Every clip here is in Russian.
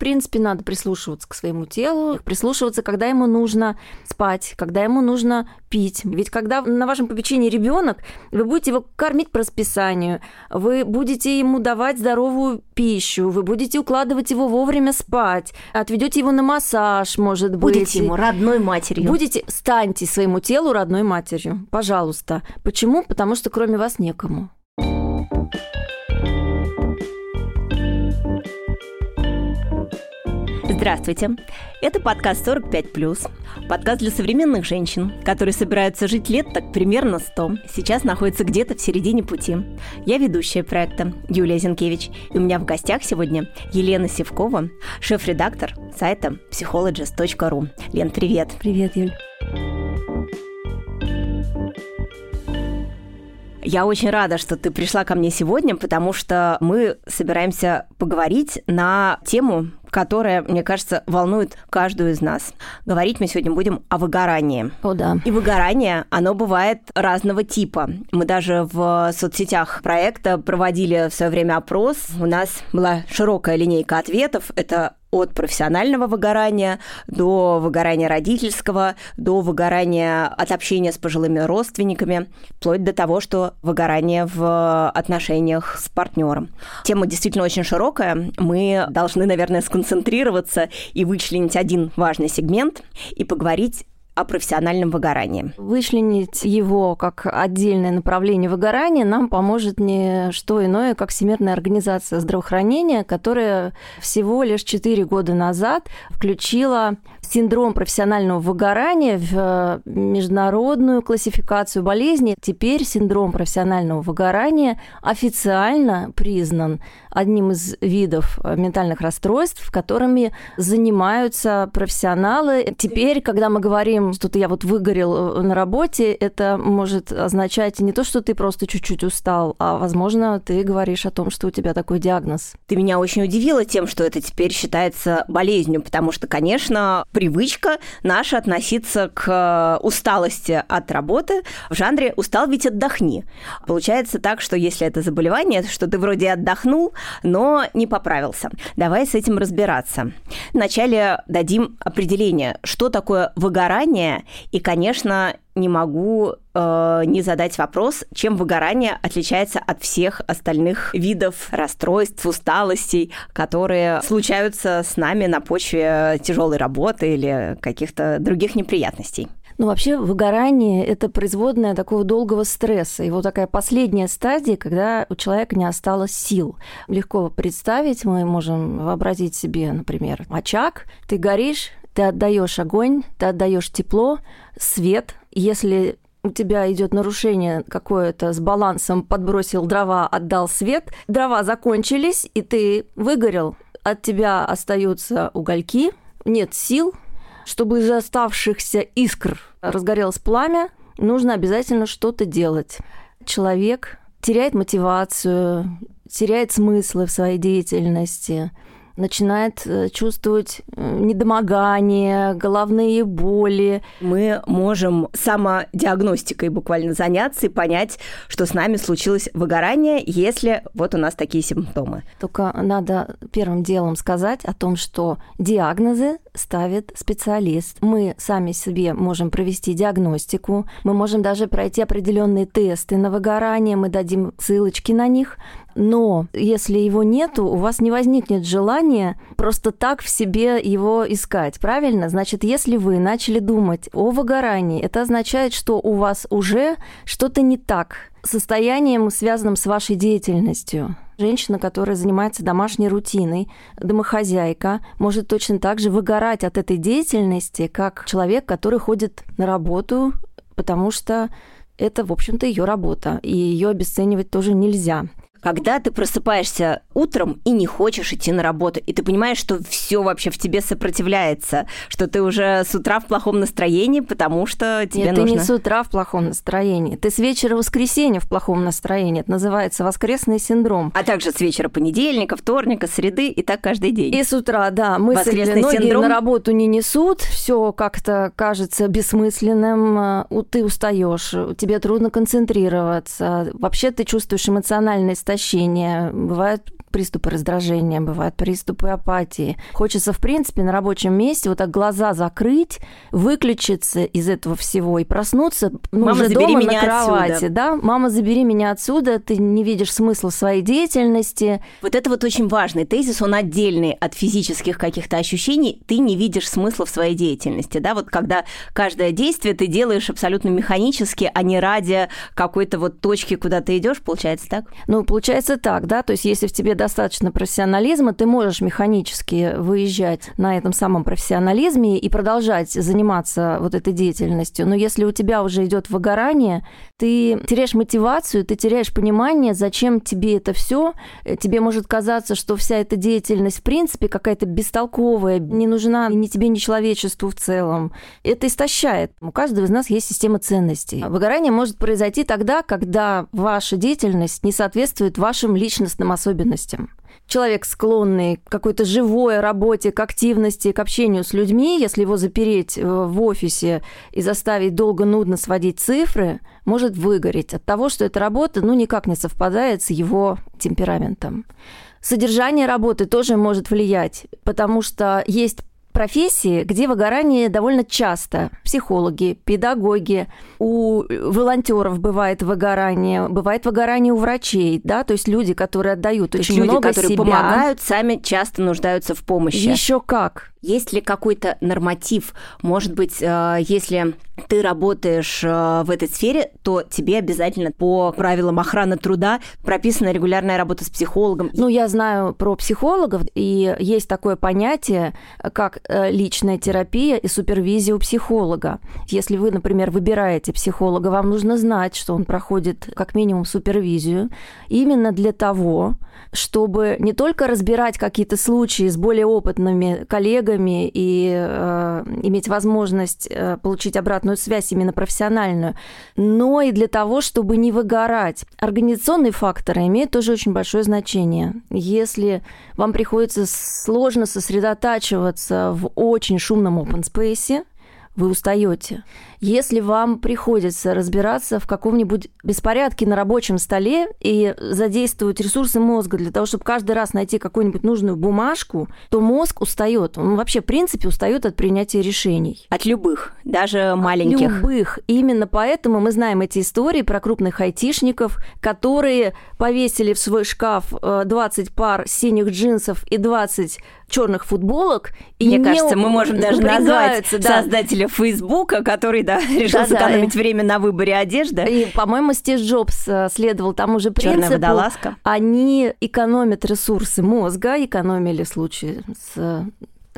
принципе, надо прислушиваться к своему телу, прислушиваться, когда ему нужно спать, когда ему нужно пить. Ведь когда на вашем попечении ребенок, вы будете его кормить по расписанию, вы будете ему давать здоровую пищу, вы будете укладывать его вовремя спать, отведете его на массаж, может быть. Будете ему родной матерью. Будете, станьте своему телу родной матерью, пожалуйста. Почему? Потому что кроме вас некому. Здравствуйте! Это подкаст 45+. Подкаст для современных женщин, которые собираются жить лет так примерно 100. Сейчас находятся где-то в середине пути. Я ведущая проекта Юлия Зинкевич. И у меня в гостях сегодня Елена Севкова, шеф-редактор сайта psychologist.ru. Лен, привет! Привет, Юль! Я очень рада, что ты пришла ко мне сегодня, потому что мы собираемся поговорить на тему, которая, мне кажется, волнует каждую из нас. Говорить мы сегодня будем о выгорании. О, да. И выгорание, оно бывает разного типа. Мы даже в соцсетях проекта проводили в свое время опрос. У нас была широкая линейка ответов. Это от профессионального выгорания до выгорания родительского, до выгорания от общения с пожилыми родственниками, вплоть до того, что выгорание в отношениях с партнером. Тема действительно очень широкая. Мы должны, наверное, сконцентрироваться и вычленить один важный сегмент и поговорить о профессиональном выгорании. Вычленить его как отдельное направление выгорания нам поможет не что иное, как Всемирная организация здравоохранения, которая всего лишь 4 года назад включила синдром профессионального выгорания в э, международную классификацию болезней. Теперь синдром профессионального выгорания официально признан одним из видов э, ментальных расстройств, которыми занимаются профессионалы. Теперь, когда мы говорим, что ты я вот выгорел э, на работе, это может означать не то, что ты просто чуть-чуть устал, а, возможно, ты говоришь о том, что у тебя такой диагноз. Ты меня очень удивила тем, что это теперь считается болезнью, потому что, конечно, привычка наша относиться к э, усталости от работы в жанре «устал, ведь отдохни». Получается так, что если это заболевание, что ты вроде отдохнул, но не поправился. Давай с этим разбираться. Вначале дадим определение, что такое выгорание, и, конечно, не могу э, не задать вопрос, чем выгорание отличается от всех остальных видов расстройств, усталостей, которые случаются с нами на почве тяжелой работы или каких-то других неприятностей. Ну, вообще, выгорание – это производная такого долгого стресса. Его такая последняя стадия, когда у человека не осталось сил. Легко представить, мы можем вообразить себе, например, очаг, ты горишь, ты отдаешь огонь, ты отдаешь тепло, свет. Если у тебя идет нарушение какое-то с балансом, подбросил дрова, отдал свет, дрова закончились, и ты выгорел, от тебя остаются угольки, нет сил, чтобы из оставшихся искр разгорелось пламя, нужно обязательно что-то делать. Человек теряет мотивацию, теряет смыслы в своей деятельности – начинает э, чувствовать недомогание, головные боли. Мы можем самодиагностикой буквально заняться и понять, что с нами случилось выгорание, если вот у нас такие симптомы. Только надо первым делом сказать о том, что диагнозы ставит специалист. Мы сами себе можем провести диагностику, мы можем даже пройти определенные тесты на выгорание, мы дадим ссылочки на них, но если его нету, у вас не возникнет желания просто так в себе его искать, правильно? Значит, если вы начали думать о выгорании, это означает, что у вас уже что-то не так состоянием, связанным с вашей деятельностью. Женщина, которая занимается домашней рутиной, домохозяйка, может точно так же выгорать от этой деятельности, как человек, который ходит на работу, потому что это, в общем-то, ее работа, и ее обесценивать тоже нельзя когда ты просыпаешься утром и не хочешь идти на работу, и ты понимаешь, что все вообще в тебе сопротивляется, что ты уже с утра в плохом настроении, потому что тебе Нет, нужно... ты не с утра в плохом настроении, ты с вечера воскресенья в плохом настроении. Это называется воскресный синдром. А также с вечера понедельника, вторника, среды и так каждый день. И с утра, да, мысли ноги синдром... на работу не несут, все как-то кажется бессмысленным, э, ты устаешь, тебе трудно концентрироваться, вообще ты чувствуешь эмоциональность истощение, бывают приступы раздражения, бывают приступы апатии. Хочется, в принципе, на рабочем месте вот так глаза закрыть, выключиться из этого всего и проснуться ну, Мама, уже забери дома меня на кровати. отсюда. Да? Мама, забери меня отсюда, ты не видишь смысла в своей деятельности. Вот это вот очень важный тезис, он отдельный от физических каких-то ощущений. Ты не видишь смысла в своей деятельности, да, вот когда каждое действие ты делаешь абсолютно механически, а не ради какой-то вот точки, куда ты идешь, получается так? Ну, получается так, да, то есть если в тебе достаточно профессионализма, ты можешь механически выезжать на этом самом профессионализме и продолжать заниматься вот этой деятельностью. Но если у тебя уже идет выгорание, ты теряешь мотивацию, ты теряешь понимание, зачем тебе это все. Тебе может казаться, что вся эта деятельность в принципе какая-то бестолковая, не нужна ни тебе, ни человечеству в целом. Это истощает. У каждого из нас есть система ценностей. Выгорание может произойти тогда, когда ваша деятельность не соответствует вашим личностным особенностям человек склонный к какой-то живой работе, к активности, к общению с людьми, если его запереть э, в офисе и заставить долго нудно сводить цифры, может выгореть от того, что эта работа ну, никак не совпадает с его темпераментом. Содержание работы тоже может влиять, потому что есть профессии, где выгорание довольно часто. Психологи, педагоги, у волонтеров бывает выгорание, бывает выгорание у врачей, да, то есть люди, которые отдают То очень люди, много которые себя. помогают, сами часто нуждаются в помощи. Еще как. Есть ли какой-то норматив? Может быть, э, если ты работаешь э, в этой сфере, то тебе обязательно по правилам охраны труда прописана регулярная работа с психологом. Ну, я знаю про психологов, и есть такое понятие, как э, личная терапия и супервизия у психолога. Если вы, например, выбираете психолога, вам нужно знать, что он проходит как минимум супервизию, именно для того, чтобы не только разбирать какие-то случаи с более опытными коллегами и э, иметь возможность э, получить обратную связь именно профессиональную, но и для того, чтобы не выгорать. Организационные факторы имеют тоже очень большое значение. Если вам приходится сложно сосредотачиваться в очень шумном open space, вы устаете. Если вам приходится разбираться в каком-нибудь беспорядке на рабочем столе и задействовать ресурсы мозга для того, чтобы каждый раз найти какую-нибудь нужную бумажку, то мозг устает. Он вообще, в принципе, устает от принятия решений. От любых, даже маленьких. От любых. Именно поэтому мы знаем эти истории про крупных айтишников, которые повесили в свой шкаф 20 пар синих джинсов и 20 черных футболок. И Мне не кажется, мы можем даже назвать да. создателя Фейсбука, который да, решил Да-да, сэкономить время на выборе одежды. И, по-моему, Стив Джобс э, следовал тому же Черная принципу. водолазка. Они экономят ресурсы мозга, экономили в случае с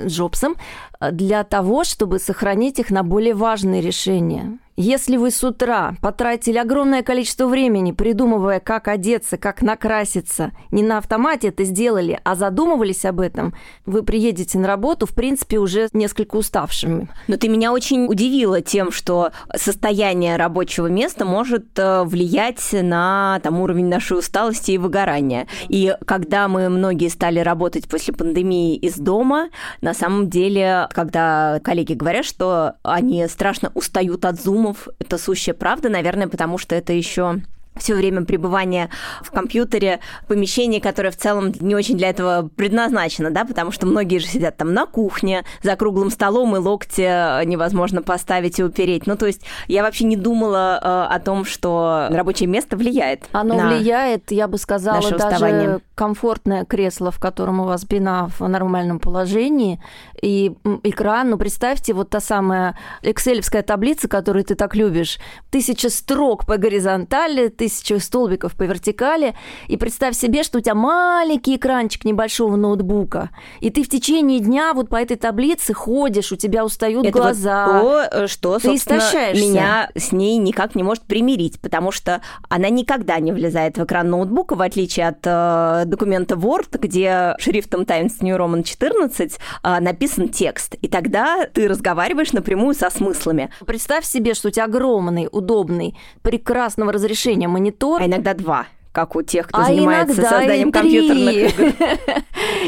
Джобсом, э, для того, чтобы сохранить их на более важные решения. Если вы с утра потратили огромное количество времени, придумывая, как одеться, как накраситься, не на автомате это сделали, а задумывались об этом, вы приедете на работу, в принципе, уже несколько уставшими. Но ты меня очень удивила тем, что состояние рабочего места может э, влиять на там, уровень нашей усталости и выгорания. И когда мы многие стали работать после пандемии из дома, на самом деле, когда коллеги говорят, что они страшно устают от зумов, это сущая правда, наверное, потому что это еще все время пребывания в компьютере, помещении, которое в целом не очень для этого предназначено, да, потому что многие же сидят там на кухне, за круглым столом, и локти невозможно поставить и упереть. Ну, то есть я вообще не думала э, о том, что рабочее место влияет. Оно на влияет, я бы сказала, даже уставание. комфортное кресло, в котором у вас спина в нормальном положении, и экран, ну, представьте, вот та самая экселевская таблица, которую ты так любишь, тысяча строк по горизонтали, тысяча столбиков по вертикали, и представь себе, что у тебя маленький экранчик небольшого ноутбука, и ты в течение дня вот по этой таблице ходишь, у тебя устают Это глаза. вот то, что, Ты собственно, истощаешься. меня с ней никак не может примирить, потому что она никогда не влезает в экран ноутбука, в отличие от э, документа Word, где шрифтом Times New Roman 14 э, написан текст. И тогда ты разговариваешь напрямую со смыслами. Представь себе, что у тебя огромный, удобный, прекрасного разрешения монитор, А иногда два. Как у тех, кто а занимается созданием компьютерных игр.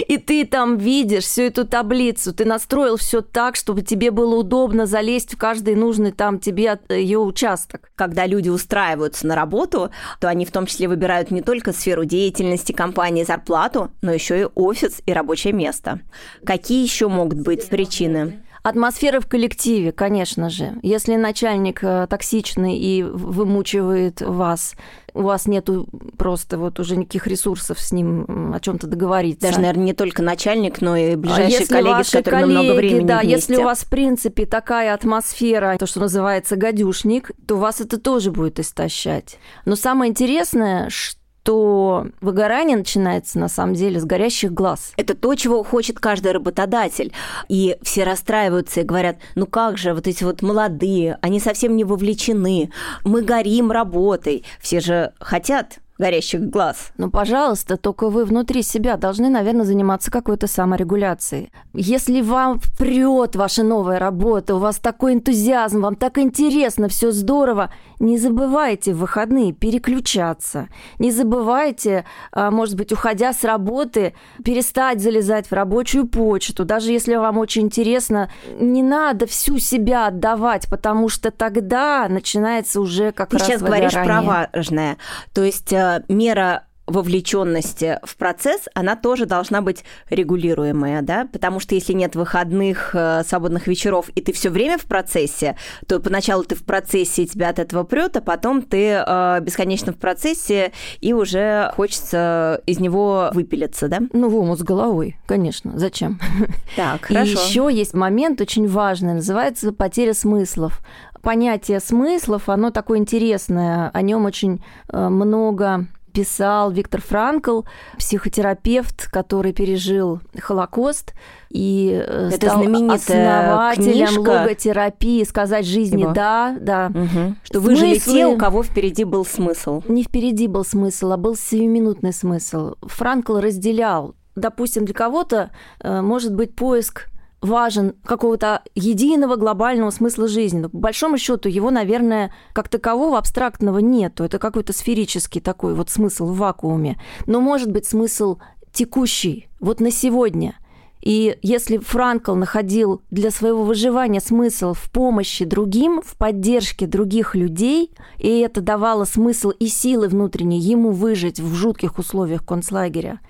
И ты там видишь всю эту таблицу, ты настроил все так, чтобы тебе было удобно залезть в каждый нужный там тебе ее участок. Когда люди устраиваются на работу, то они в том числе выбирают не только сферу деятельности компании, зарплату, но еще и офис и рабочее место. Какие еще могут быть причины? Атмосфера в коллективе, конечно же. Если начальник э, токсичный и вымучивает вас, у вас нету просто вот уже никаких ресурсов с ним о чем-то договориться. Даже, наверное, не только начальник, но и ближайшие а коллеги, с которыми коллеги, много времени Да, вместе. если у вас, в принципе, такая атмосфера, то, что называется гадюшник, то вас это тоже будет истощать. Но самое интересное, что то выгорание начинается на самом деле с горящих глаз. Это то, чего хочет каждый работодатель. И все расстраиваются и говорят, ну как же, вот эти вот молодые, они совсем не вовлечены, мы горим работой. Все же хотят горящих глаз. Ну, пожалуйста, только вы внутри себя должны, наверное, заниматься какой-то саморегуляцией. Если вам прет ваша новая работа, у вас такой энтузиазм, вам так интересно, все здорово, не забывайте в выходные переключаться. Не забывайте, а, может быть, уходя с работы, перестать залезать в рабочую почту. Даже если вам очень интересно, не надо всю себя отдавать, потому что тогда начинается уже как Ты раз сейчас говоришь про важное. То есть э, мера вовлеченности в процесс, она тоже должна быть регулируемая, да, потому что если нет выходных, э, свободных вечеров, и ты все время в процессе, то поначалу ты в процессе, и тебя от этого прет, а потом ты э, бесконечно в процессе, и уже хочется из него выпилиться, да? Ну, в омут с головой, конечно. Зачем? Так, хорошо. И еще есть момент очень важный, называется потеря смыслов понятие смыслов, оно такое интересное, о нем очень э, много писал Виктор Франкл, психотерапевт, который пережил Холокост и э, Это стал основателем книжка. логотерапии «Сказать жизни Его. да», да. Угу. Что выжили те, у кого впереди был смысл. Не впереди был смысл, а был сиюминутный смысл. Франкл разделял допустим, для кого-то э, может быть поиск важен какого-то единого глобального смысла жизни. Но по большому счету его, наверное, как такового абстрактного нету. Это какой-то сферический такой вот смысл в вакууме. Но может быть смысл текущий, вот на сегодня. И если Франкл находил для своего выживания смысл в помощи другим, в поддержке других людей, и это давало смысл и силы внутренние ему выжить в жутких условиях концлагеря,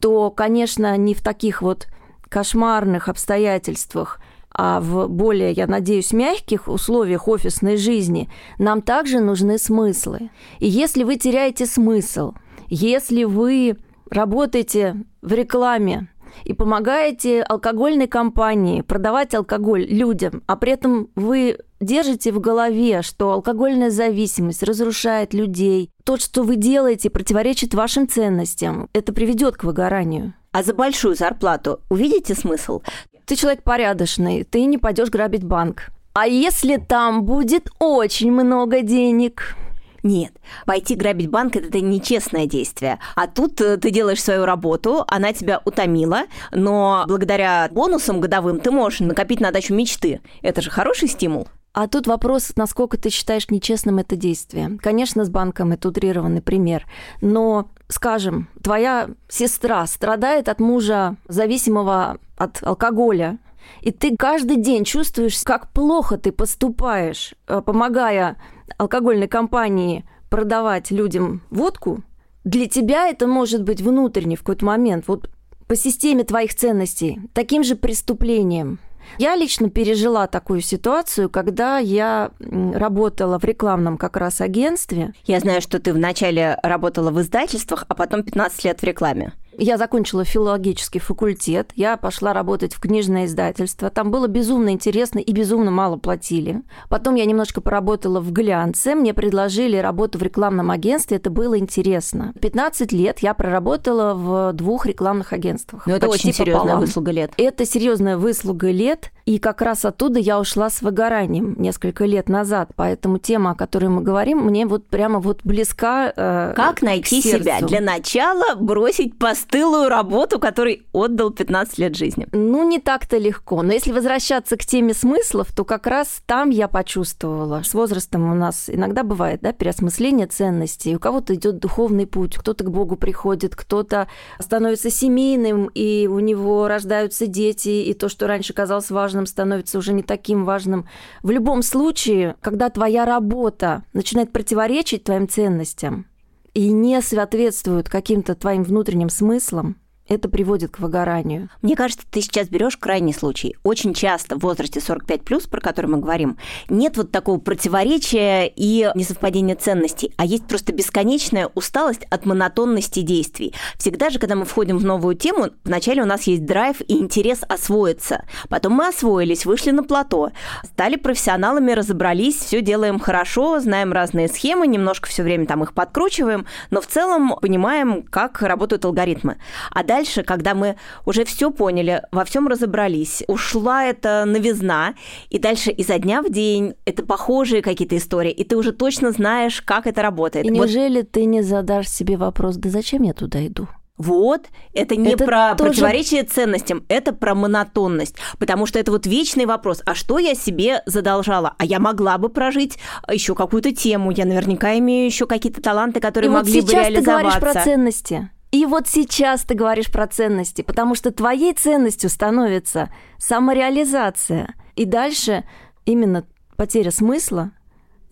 то, конечно, не в таких вот кошмарных обстоятельствах, а в более, я надеюсь, мягких условиях офисной жизни, нам также нужны смыслы. И если вы теряете смысл, если вы работаете в рекламе и помогаете алкогольной компании продавать алкоголь людям, а при этом вы держите в голове, что алкогольная зависимость разрушает людей, то, что вы делаете, противоречит вашим ценностям, это приведет к выгоранию. А за большую зарплату увидите смысл? Ты человек порядочный, ты не пойдешь грабить банк. А если там будет очень много денег? Нет, пойти грабить банк – это нечестное действие. А тут э, ты делаешь свою работу, она тебя утомила, но благодаря бонусам годовым ты можешь накопить на дачу мечты. Это же хороший стимул. А тут вопрос, насколько ты считаешь нечестным это действие. Конечно, с банком это утрированный пример, но, скажем, твоя сестра страдает от мужа, зависимого от алкоголя, и ты каждый день чувствуешь, как плохо ты поступаешь, э, помогая алкогольной компании продавать людям водку, для тебя это может быть внутренне в какой-то момент, вот по системе твоих ценностей, таким же преступлением – я лично пережила такую ситуацию, когда я работала в рекламном как раз агентстве. Я знаю, что ты вначале работала в издательствах, а потом 15 лет в рекламе. Я закончила филологический факультет, я пошла работать в книжное издательство. Там было безумно интересно и безумно мало платили. Потом я немножко поработала в глянце, мне предложили работу в рекламном агентстве, это было интересно. 15 лет я проработала в двух рекламных агентствах. Но ну, это очень серьезная пополам. выслуга лет. Это серьезная выслуга лет, И как раз оттуда я ушла с выгоранием несколько лет назад. Поэтому тема, о которой мы говорим, мне вот прямо вот близка. Э, как найти себя? Для начала бросить постылую работу, которой отдал 15 лет жизни. Ну, не так-то легко. Но если возвращаться к теме смыслов, то как раз там я почувствовала. С возрастом у нас иногда бывает да, переосмысление ценностей. У кого-то идет духовный путь, кто-то к Богу приходит, кто-то становится семейным, и у него рождаются дети, и то, что раньше казалось важным, становится уже не таким важным. В любом случае, когда твоя работа начинает противоречить твоим ценностям и не соответствует каким-то твоим внутренним смыслам, это приводит к выгоранию. Мне кажется, ты сейчас берешь крайний случай. Очень часто в возрасте 45 плюс, про который мы говорим, нет вот такого противоречия и несовпадения ценностей, а есть просто бесконечная усталость от монотонности действий. Всегда же, когда мы входим в новую тему, вначале у нас есть драйв и интерес освоиться. Потом мы освоились, вышли на плато, стали профессионалами, разобрались, все делаем хорошо, знаем разные схемы, немножко все время там их подкручиваем, но в целом понимаем, как работают алгоритмы. А дальше дальше, когда мы уже все поняли, во всем разобрались, ушла эта новизна, и дальше изо дня в день это похожие какие-то истории, и ты уже точно знаешь, как это работает. И неужели вот... ты не задашь себе вопрос, да зачем я туда иду? Вот, это не это про тоже... противоречие ценностям, это про монотонность. Потому что это вот вечный вопрос, а что я себе задолжала? А я могла бы прожить еще какую-то тему, я наверняка имею еще какие-то таланты, которые И могли вот бы реализоваться. Ты говоришь про ценности. И вот сейчас ты говоришь про ценности, потому что твоей ценностью становится самореализация. И дальше именно потеря смысла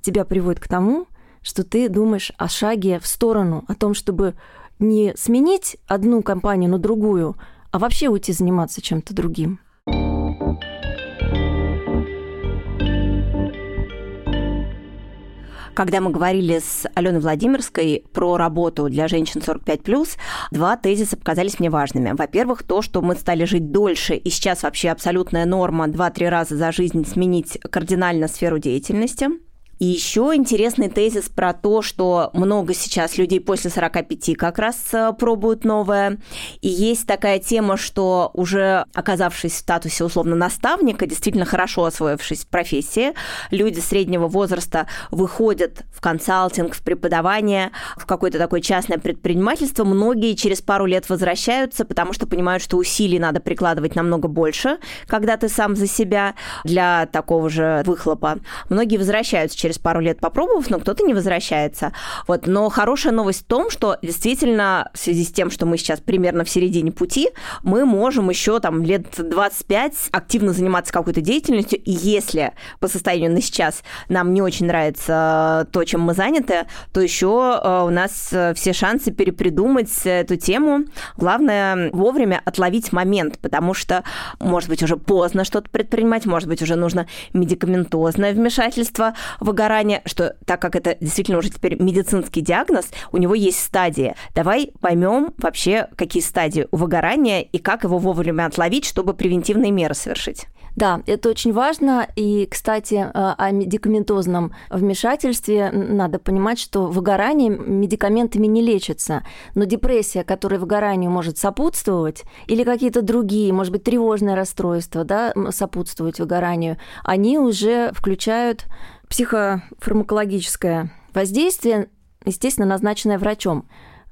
тебя приводит к тому, что ты думаешь о шаге в сторону, о том, чтобы не сменить одну компанию на другую, а вообще уйти заниматься чем-то другим. Когда мы говорили с Аленой Владимирской про работу для женщин 45+, два тезиса показались мне важными. Во-первых, то, что мы стали жить дольше, и сейчас вообще абсолютная норма 2-3 раза за жизнь сменить кардинально сферу деятельности – и еще интересный тезис про то, что много сейчас людей после 45 как раз э, пробуют новое. И есть такая тема, что уже оказавшись в статусе условно наставника, действительно хорошо освоившись в профессии, люди среднего возраста выходят в консалтинг, в преподавание, в какое-то такое частное предпринимательство. Многие через пару лет возвращаются, потому что понимают, что усилий надо прикладывать намного больше, когда ты сам за себя для такого же выхлопа. Многие возвращаются через через пару лет попробовав, но кто-то не возвращается. Вот. Но хорошая новость в том, что действительно в связи с тем, что мы сейчас примерно в середине пути, мы можем еще там лет 25 активно заниматься какой-то деятельностью, и если по состоянию на сейчас нам не очень нравится то, чем мы заняты, то еще э, у нас э, все шансы перепридумать эту тему. Главное вовремя отловить момент, потому что, может быть, уже поздно что-то предпринимать, может быть, уже нужно медикаментозное вмешательство в выгорания, что так как это действительно уже теперь медицинский диагноз, у него есть стадии. Давай поймем вообще, какие стадии у выгорания и как его вовремя отловить, чтобы превентивные меры совершить. Да, это очень важно. И, кстати, э, о медикаментозном вмешательстве надо понимать, что выгорание медикаментами не лечится. Но депрессия, которая выгоранию может сопутствовать, или какие-то другие, может быть, тревожные расстройства, да, сопутствовать выгоранию, они уже включают психофармакологическое воздействие, естественно, назначенное врачом.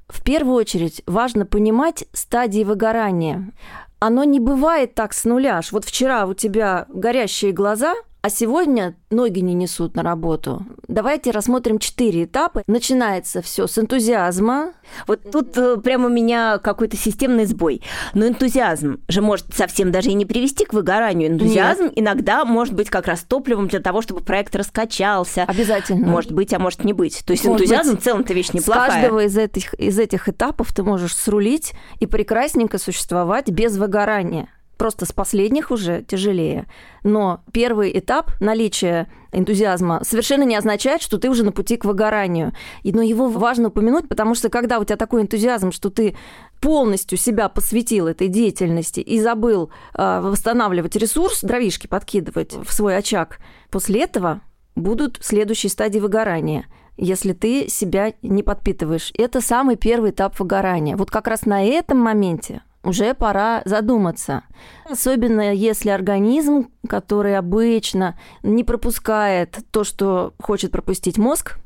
В первую очередь важно понимать стадии выгорания. Оно не бывает так с нуля. Вот вчера у тебя горящие глаза – а сегодня ноги не несут на работу. Давайте рассмотрим четыре этапа. Начинается все с энтузиазма. Вот тут э, прямо у меня какой-то системный сбой. Но энтузиазм же может совсем даже и не привести к выгоранию. Энтузиазм Нет. иногда может быть как раз топливом для того, чтобы проект раскачался. Обязательно. Может быть, а может не быть. То есть может энтузиазм быть, в целом-то вещь неплохая. С каждого из этих, из этих этапов ты можешь срулить и прекрасненько существовать без выгорания. Просто с последних уже тяжелее. Но первый этап наличия энтузиазма совершенно не означает, что ты уже на пути к выгоранию. Но его важно упомянуть, потому что когда у тебя такой энтузиазм, что ты полностью себя посвятил этой деятельности и забыл э, восстанавливать ресурс, дровишки подкидывать в свой очаг, после этого будут следующие стадии выгорания если ты себя не подпитываешь. Это самый первый этап выгорания. Вот как раз на этом моменте уже пора задуматься. Особенно если организм, который обычно не пропускает то, что хочет пропустить мозг,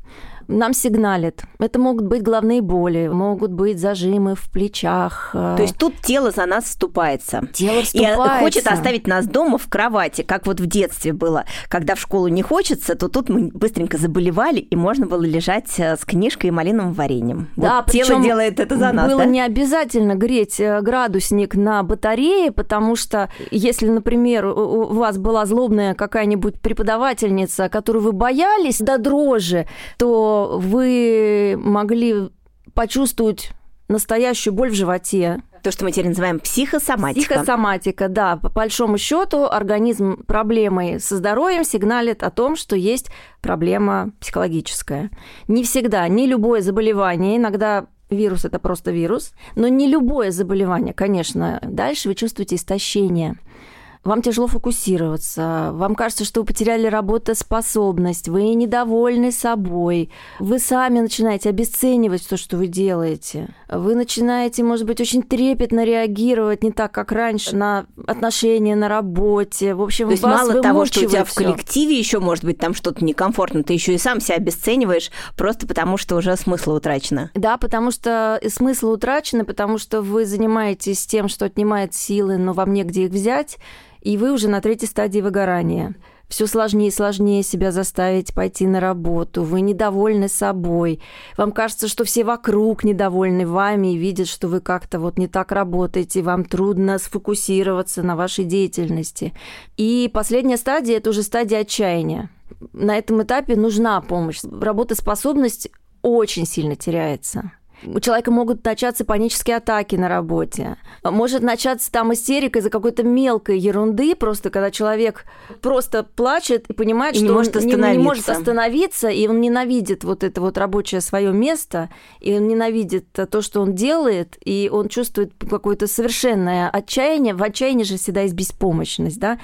нам сигналит. Это могут быть головные боли, могут быть зажимы в плечах. Э. То есть тут тело за нас вступается. Тело э, вступается. И хочет оставить нас дома в кровати, как вот в детстве было. Когда в школу не хочется, то тут мы быстренько заболевали, и можно было лежать э, с книжкой и малиновым вареньем. Да, вот тело делает это за нас. Было да? не обязательно греть градусник на батарее, потому что если, например, у вас была злобная какая-нибудь преподавательница, которую вы боялись до дрожи, то вы могли почувствовать настоящую боль в животе. То, что мы теперь называем психосоматика. Психосоматика, да. По большому счету организм проблемой со здоровьем сигналит о том, что есть проблема психологическая. Не всегда, не любое заболевание, иногда вирус это просто вирус, но не любое заболевание, конечно. Дальше вы чувствуете истощение вам тяжело фокусироваться, вам кажется, что вы потеряли работоспособность, вы недовольны собой, вы сами начинаете обесценивать то, что вы делаете. Вы начинаете, может быть, очень трепетно реагировать не так, как раньше, на отношения на работе. В общем, то есть мало того, что у тебя в коллективе еще может быть там что-то некомфортно, ты еще и сам себя обесцениваешь просто потому, что уже смысл утрачено. Да, потому что смысл утрачен, потому что вы занимаетесь тем, что отнимает силы, но вам негде их взять и вы уже на третьей стадии выгорания. Все сложнее и сложнее себя заставить пойти на работу. Вы недовольны собой. Вам кажется, что все вокруг недовольны вами и видят, что вы как-то вот не так работаете. Вам трудно сфокусироваться на вашей деятельности. И последняя стадия – это уже стадия отчаяния. На этом этапе нужна помощь. Работоспособность очень сильно теряется. У человека могут начаться панические атаки на работе. Может начаться там истерика из-за какой-то мелкой ерунды, просто когда человек просто плачет и понимает, и что не может, он не, не может остановиться, и он ненавидит вот это вот рабочее свое место, и он ненавидит то, что он делает, и он чувствует какое-то совершенное отчаяние. В отчаянии же всегда есть беспомощность, да.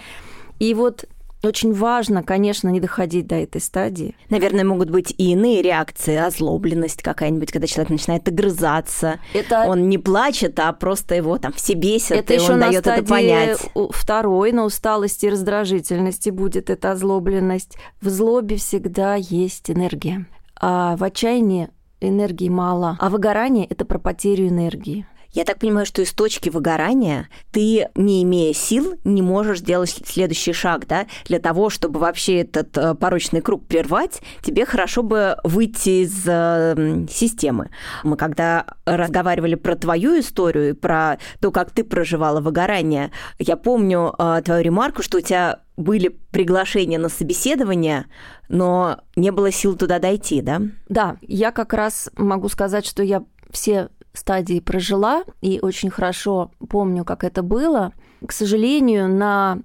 И вот очень важно, конечно, не доходить до этой стадии. Наверное, могут быть и иные реакции, озлобленность какая-нибудь, когда человек начинает огрызаться. Это... Он не плачет, а просто его там все бесят, это и еще он дает это понять. Второй, на усталости и раздражительности будет эта озлобленность. В злобе всегда есть энергия, а в отчаянии энергии мало, а выгорание – это про потерю энергии. Я так понимаю, что из точки выгорания ты, не имея сил, не можешь сделать следующий шаг, да? Для того, чтобы вообще этот э, порочный круг прервать, тебе хорошо бы выйти из э, системы. Мы когда разговаривали про твою историю про то, как ты проживала выгорание, я помню э, твою ремарку, что у тебя были приглашения на собеседование, но не было сил туда дойти, да? Да, я как раз могу сказать, что я все стадии прожила и очень хорошо помню, как это было. К сожалению, на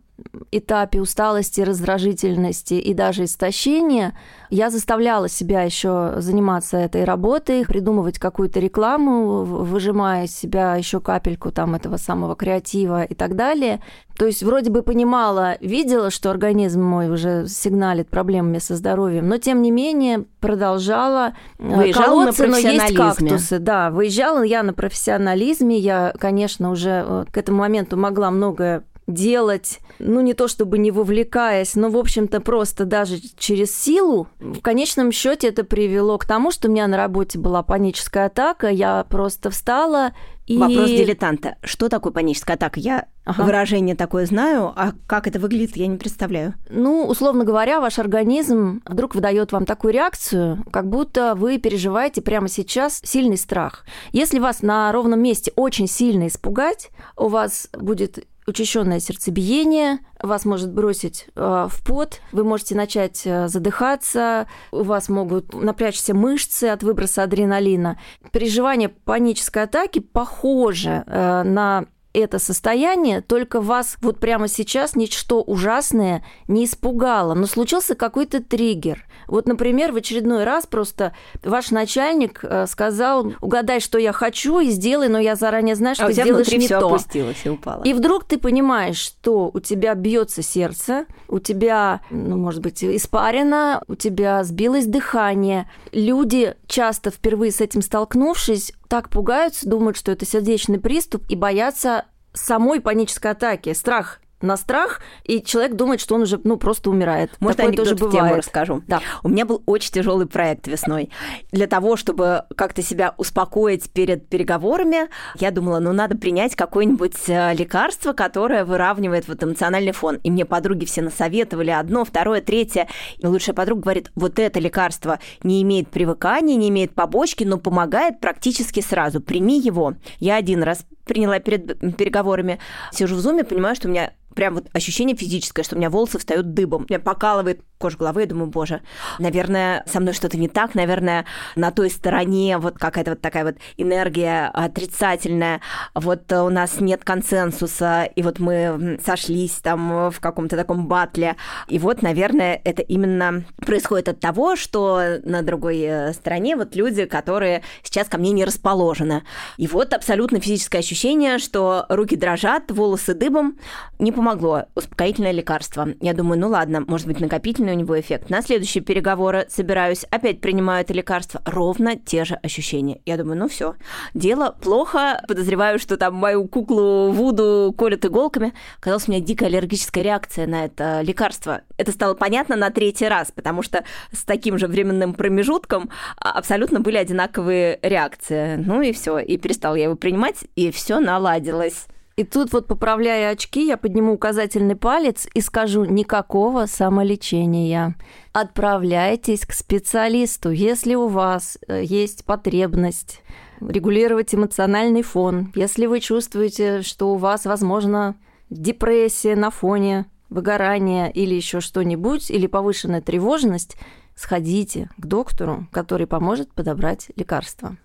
этапе усталости, раздражительности и даже истощения я заставляла себя еще заниматься этой работой, придумывать какую-то рекламу, выжимая из себя еще капельку там этого самого креатива и так далее. То есть вроде бы понимала, видела, что организм мой уже сигналит проблемами со здоровьем, но тем не менее продолжала э, выезжала колоться, но есть кактусы. Да, выезжала я на профессионализме, я, конечно, уже э, к этому моменту могла многое делать, ну не то чтобы не вовлекаясь, но в общем-то просто даже через силу. В конечном счете это привело к тому, что у меня на работе была паническая атака, я просто встала и... Вопрос дилетанта. Что такое паническая атака? Я ага. выражение такое знаю, а как это выглядит, я не представляю. Ну, условно говоря, ваш организм вдруг выдает вам такую реакцию, как будто вы переживаете прямо сейчас сильный страх. Если вас на ровном месте очень сильно испугать, у вас будет учащенное сердцебиение, вас может бросить э, в пот, вы можете начать э, задыхаться, у вас могут напрячься мышцы от выброса адреналина. Переживание панической атаки похоже э, на это состояние, только вас вот прямо сейчас ничто ужасное не испугало, но случился какой-то триггер. Вот, например, в очередной раз просто ваш начальник э, сказал, угадай, что я хочу, и сделай, но я заранее знаю, что а сделаешь не все то. опустилось и упало. И вдруг ты понимаешь, что у тебя бьется сердце, у тебя, ну, может быть, испарено, у тебя сбилось дыхание. Люди, часто впервые с этим столкнувшись, так пугаются, думают, что это сердечный приступ и боятся самой панической атаки. Страх на страх, и человек думает, что он уже ну, просто умирает. Может, Такое анекдот тоже в бывает. тему расскажу? Да. У меня был очень тяжелый проект весной. Для того, чтобы как-то себя успокоить перед переговорами, я думала, ну, надо принять какое-нибудь э, лекарство, которое выравнивает вот эмоциональный фон. И мне подруги все насоветовали одно, второе, третье. И лучшая подруга говорит, вот это лекарство не имеет привыкания, не имеет побочки, но помогает практически сразу. Прими его. Я один раз приняла перед переговорами, сижу в зуме, понимаю, что у меня прям вот ощущение физическое, что у меня волосы встают дыбом. Меня покалывает кожа головы, я думаю, боже, наверное, со мной что-то не так, наверное, на той стороне вот какая-то вот такая вот энергия отрицательная, вот у нас нет консенсуса, и вот мы сошлись там в каком-то таком батле, и вот, наверное, это именно происходит от того, что на другой э, стороне вот люди, которые сейчас ко мне не расположены. И вот абсолютно физическое ощущение, что руки дрожат, волосы дыбом, не помогло успокоительное лекарство. Я думаю, ну ладно, может быть, накопительный у него эффект. На следующие переговоры собираюсь, опять принимаю это лекарство. Ровно те же ощущения. Я думаю, ну все, дело плохо. Подозреваю, что там мою куклу Вуду колят иголками. Казалось, у меня дикая аллергическая реакция на это лекарство. Это стало понятно на третий раз, потому что с таким же временным промежутком а, абсолютно были одинаковые реакции. Ну и все, и перестал я его принимать, и все наладилось. И тут вот, поправляя очки, я подниму указательный палец и скажу никакого самолечения. Отправляйтесь к специалисту, если у вас э, есть потребность регулировать эмоциональный фон, если вы чувствуете, что у вас, возможно, депрессия на фоне выгорания или еще что-нибудь, или повышенная тревожность, сходите к доктору, который поможет подобрать лекарства.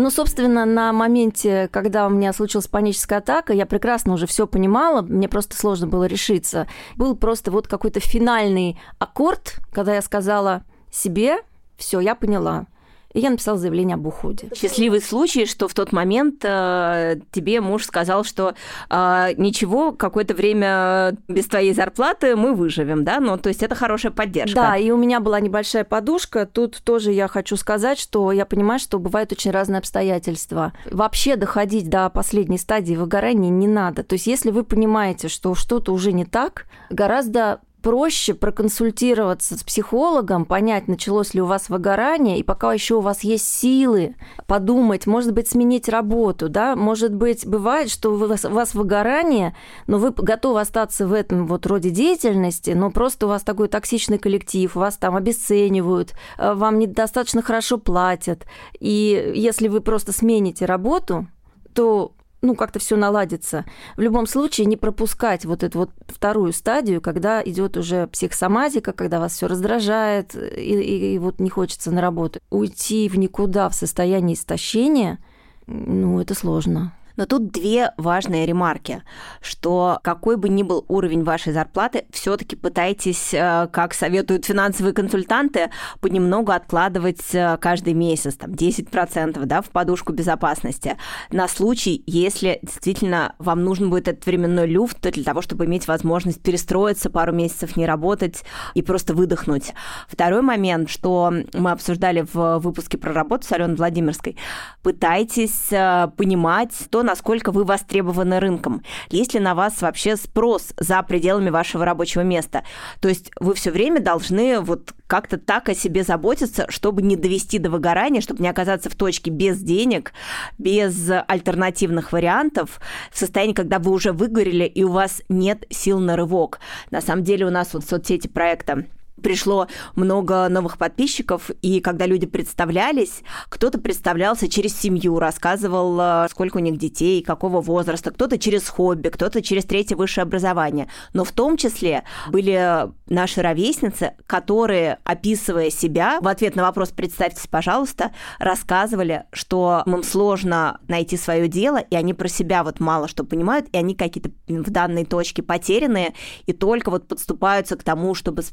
Ну, собственно, на моменте, когда у меня случилась паническая атака, я прекрасно уже все понимала, мне просто сложно было решиться. Был просто вот какой-то финальный аккорд, когда я сказала себе, все, я поняла. И я написала заявление об уходе. Счастливый случай, что в тот момент э, тебе муж сказал, что э, ничего, какое-то время без твоей зарплаты мы выживем, да? Ну, то есть это хорошая поддержка. Да, и у меня была небольшая подушка. Тут тоже я хочу сказать, что я понимаю, что бывают очень разные обстоятельства. Вообще доходить до последней стадии выгорания не надо. То есть если вы понимаете, что что-то уже не так, гораздо проще проконсультироваться с психологом, понять, началось ли у вас выгорание, и пока еще у вас есть силы подумать, может быть, сменить работу, да, может быть, бывает, что у вас, у вас выгорание, но вы готовы остаться в этом вот роде деятельности, но просто у вас такой токсичный коллектив, вас там обесценивают, э, вам недостаточно хорошо платят, и если вы просто смените работу, то ну, как-то все наладится. В любом случае не пропускать вот эту вот вторую стадию, когда идет уже психосоматика, когда вас все раздражает, и, и, и вот не хочется на работу. Уйти в никуда в состоянии истощения, ну, это сложно. Но тут две важные ремарки, что какой бы ни был уровень вашей зарплаты, все-таки пытайтесь, э, как советуют финансовые консультанты, понемногу откладывать э, каждый месяц, там 10% да, в подушку безопасности, на случай, если действительно вам нужен будет этот временной люфт для того, чтобы иметь возможность перестроиться, пару месяцев не работать и просто выдохнуть. Второй момент, что мы обсуждали в выпуске про работу с Аленой Владимирской, пытайтесь э, понимать то, насколько вы востребованы рынком, есть ли на вас вообще спрос за пределами вашего рабочего места. То есть вы все время должны вот как-то так о себе заботиться, чтобы не довести до выгорания, чтобы не оказаться в точке без денег, без альтернативных вариантов, в состоянии, когда вы уже выгорели и у вас нет сил на рывок. На самом деле у нас вот в соцсети проекта пришло много новых подписчиков, и когда люди представлялись, кто-то представлялся через семью, рассказывал, э, сколько у них детей, какого возраста, кто-то через хобби, кто-то через третье высшее образование. Но в том числе были наши ровесницы, которые, описывая себя, в ответ на вопрос «представьтесь, пожалуйста», рассказывали, что им сложно найти свое дело, и они про себя вот мало что понимают, и они какие-то в данной точке потерянные, и только вот подступаются к тому, чтобы с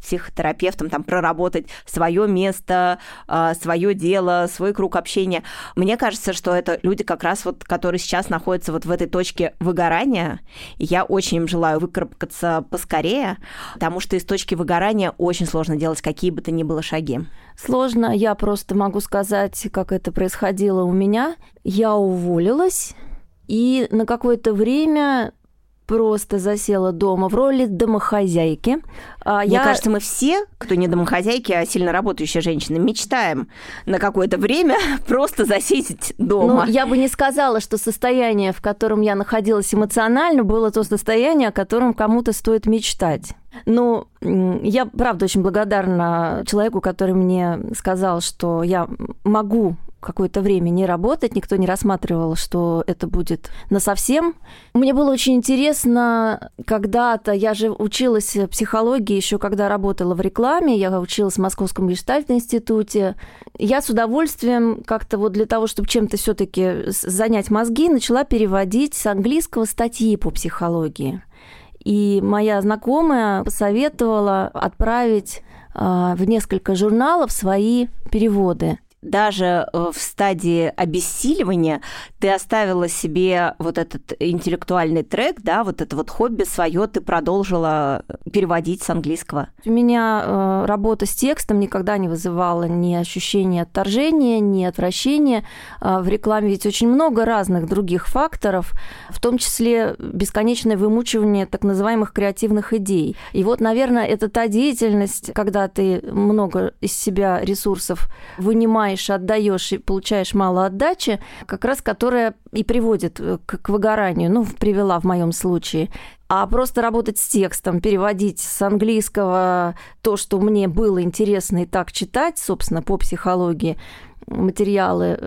психотерапевтом там проработать свое место, а, свое дело, свой круг общения. Мне кажется, что это люди как раз вот, которые сейчас находятся вот в этой точке выгорания, я очень им желаю выкарабкаться поскорее, потому что из точки выгорания очень сложно делать какие бы то ни было шаги. Сложно, я просто могу сказать, как это происходило у меня. Я уволилась, и на какое-то время просто засела дома в роли домохозяйки. А Мне я... кажется, мы все, кто не домохозяйки, а сильно работающие женщины, мечтаем на какое-то время просто засесть дома. Ну, я бы не сказала, что состояние, в котором я находилась эмоционально, было то состояние, о котором кому-то стоит мечтать. Ну, я, правда, очень благодарна человеку, который мне сказал, что я могу какое-то время не работать, никто не рассматривал, что это будет на совсем. Мне было очень интересно когда-то, я же училась психологии еще когда работала в рекламе, я училась в Московском гештальт-институте. Я с удовольствием как-то вот для того, чтобы чем-то все таки занять мозги, начала переводить с английского статьи по психологии. И моя знакомая посоветовала отправить а, в несколько журналов свои переводы даже э, в стадии обессиливания ты оставила себе вот этот интеллектуальный трек, да, вот это вот хобби свое ты продолжила переводить с английского. У меня э, работа с текстом никогда не вызывала ни ощущения отторжения, ни отвращения. Э, в рекламе ведь очень много разных других факторов, в том числе бесконечное вымучивание так называемых креативных идей. И вот, наверное, это та деятельность, когда ты много из себя ресурсов вынимаешь занимаешь, отдаешь и получаешь мало отдачи, как раз которая и приводит э, к, к выгоранию, ну, привела в моем случае. А просто работать с текстом, переводить с английского то, что мне было интересно и так читать, собственно, по психологии, материалы.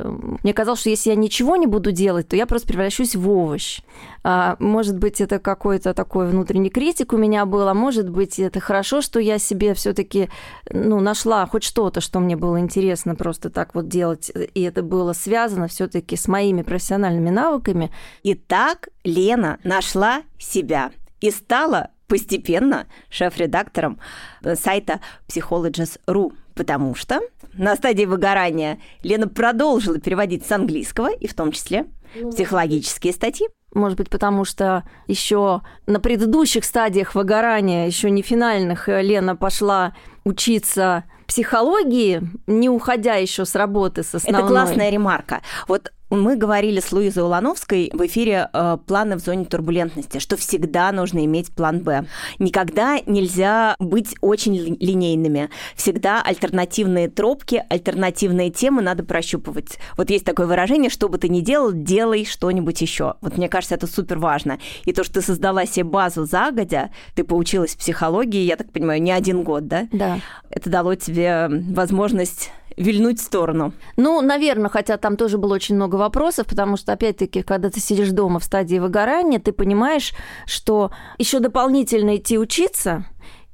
Мне казалось, что если я ничего не буду делать, то я просто превращусь в овощ. А, может быть, это какой-то такой внутренний критик у меня был, а может быть, это хорошо, что я себе все таки ну, нашла хоть что-то, что мне было интересно просто так вот делать, и это было связано все таки с моими профессиональными навыками. Итак, Лена нашла себя и стала постепенно шеф-редактором э, сайта Psychologist.ru, потому что на стадии выгорания Лена продолжила переводить с английского, и в том числе ну, психологические статьи. Может быть, потому что еще на предыдущих стадиях выгорания, еще не финальных, э, Лена пошла учиться психологии, не уходя еще с работы с основной. Это классная ремарка. Вот мы говорили с Луизой Улановской в эфире э, «Планы в зоне турбулентности», что всегда нужно иметь план «Б». Никогда нельзя быть очень линейными. Всегда альтернативные тропки, альтернативные темы надо прощупывать. Вот есть такое выражение, что бы ты ни делал, делай что-нибудь еще. Вот мне кажется, это супер важно. И то, что ты создала себе базу загодя, ты поучилась психологии, я так понимаю, не один год, да? Да. Это дало тебе возможность вильнуть в сторону? Ну, наверное, хотя там тоже было очень много вопросов, потому что, опять-таки, когда ты сидишь дома в стадии выгорания, ты понимаешь, что еще дополнительно идти учиться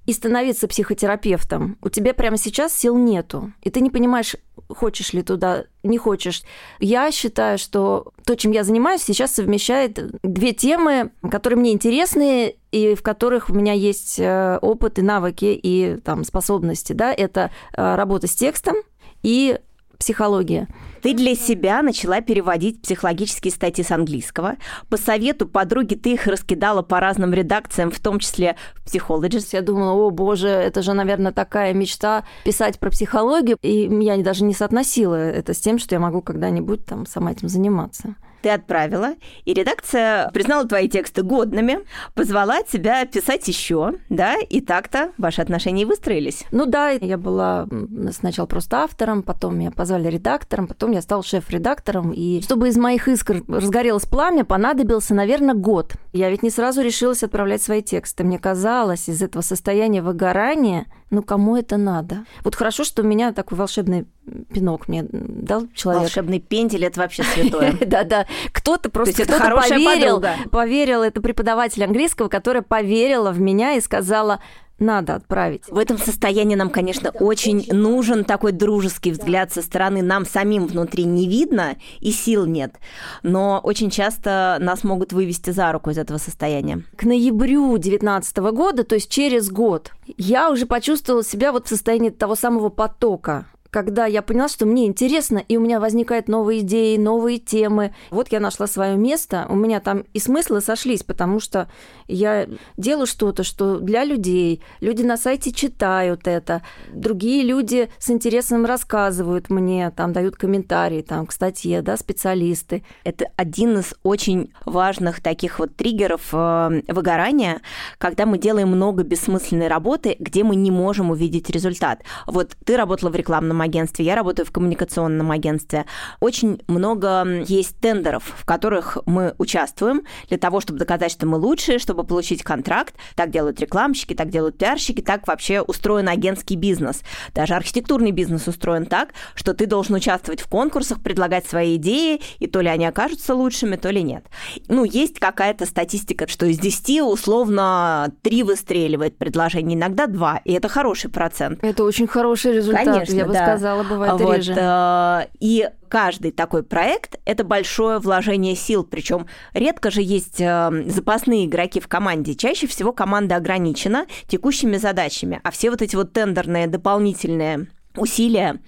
и становиться психотерапевтом, у тебя прямо сейчас сил нету. И ты не понимаешь, хочешь ли туда, не хочешь. Я считаю, что то, чем я занимаюсь, сейчас совмещает две темы, которые мне интересны и в которых у меня есть э, опыт и навыки и там способности. Да? Это э, работа с текстом, и психология. Ты для себя начала переводить психологические статьи с английского. По совету подруги ты их раскидала по разным редакциям, в том числе в Psychologist. Я думала, о боже, это же, наверное, такая мечта писать про психологию. И я даже не соотносила это с тем, что я могу когда-нибудь там сама этим заниматься ты отправила, и редакция признала твои тексты годными, позвала тебя писать еще, да, и так-то ваши отношения выстроились. Ну да, я была сначала просто автором, потом меня позвали редактором, потом я стал шеф-редактором, и чтобы из моих искр разгорелось пламя, понадобился, наверное, год. Я ведь не сразу решилась отправлять свои тексты. Мне казалось, из этого состояния выгорания ну кому это надо? Вот хорошо, что у меня такой волшебный пинок мне дал человек. Волшебный пендель это вообще святое. Да-да. Кто-то просто кто поверил, поверил, это преподаватель английского, которая поверила в меня и сказала, надо отправить. В этом состоянии нам, конечно, очень нужен такой дружеский взгляд со стороны. Нам самим внутри не видно и сил нет. Но очень часто нас могут вывести за руку из этого состояния. К ноябрю 2019 года, то есть через год, я уже почувствовала себя вот в состоянии того самого потока когда я поняла, что мне интересно, и у меня возникают новые идеи, новые темы. Вот я нашла свое место, у меня там и смыслы сошлись, потому что я делаю что-то, что для людей. Люди на сайте читают это, другие люди с интересом рассказывают мне, там дают комментарии там, к статье, да, специалисты. Это один из очень важных таких вот триггеров э, выгорания, когда мы делаем много бессмысленной работы, где мы не можем увидеть результат. Вот ты работала в рекламном агентстве, я работаю в коммуникационном агентстве. Очень много есть тендеров, в которых мы участвуем для того, чтобы доказать, что мы лучшие, чтобы получить контракт. Так делают рекламщики, так делают пиарщики, так вообще устроен агентский бизнес. Даже архитектурный бизнес устроен так, что ты должен участвовать в конкурсах, предлагать свои идеи, и то ли они окажутся лучшими, то ли нет. Ну, есть какая-то статистика, что из 10 условно 3 выстреливает предложение, иногда 2, и это хороший процент. Это очень хороший результат, Конечно, я бы да сказала, бывает вот, реже. Э, и каждый такой проект – это большое вложение сил, причем редко же есть э, запасные игроки в команде. Чаще всего команда ограничена текущими задачами, а все вот эти вот тендерные дополнительные усилия,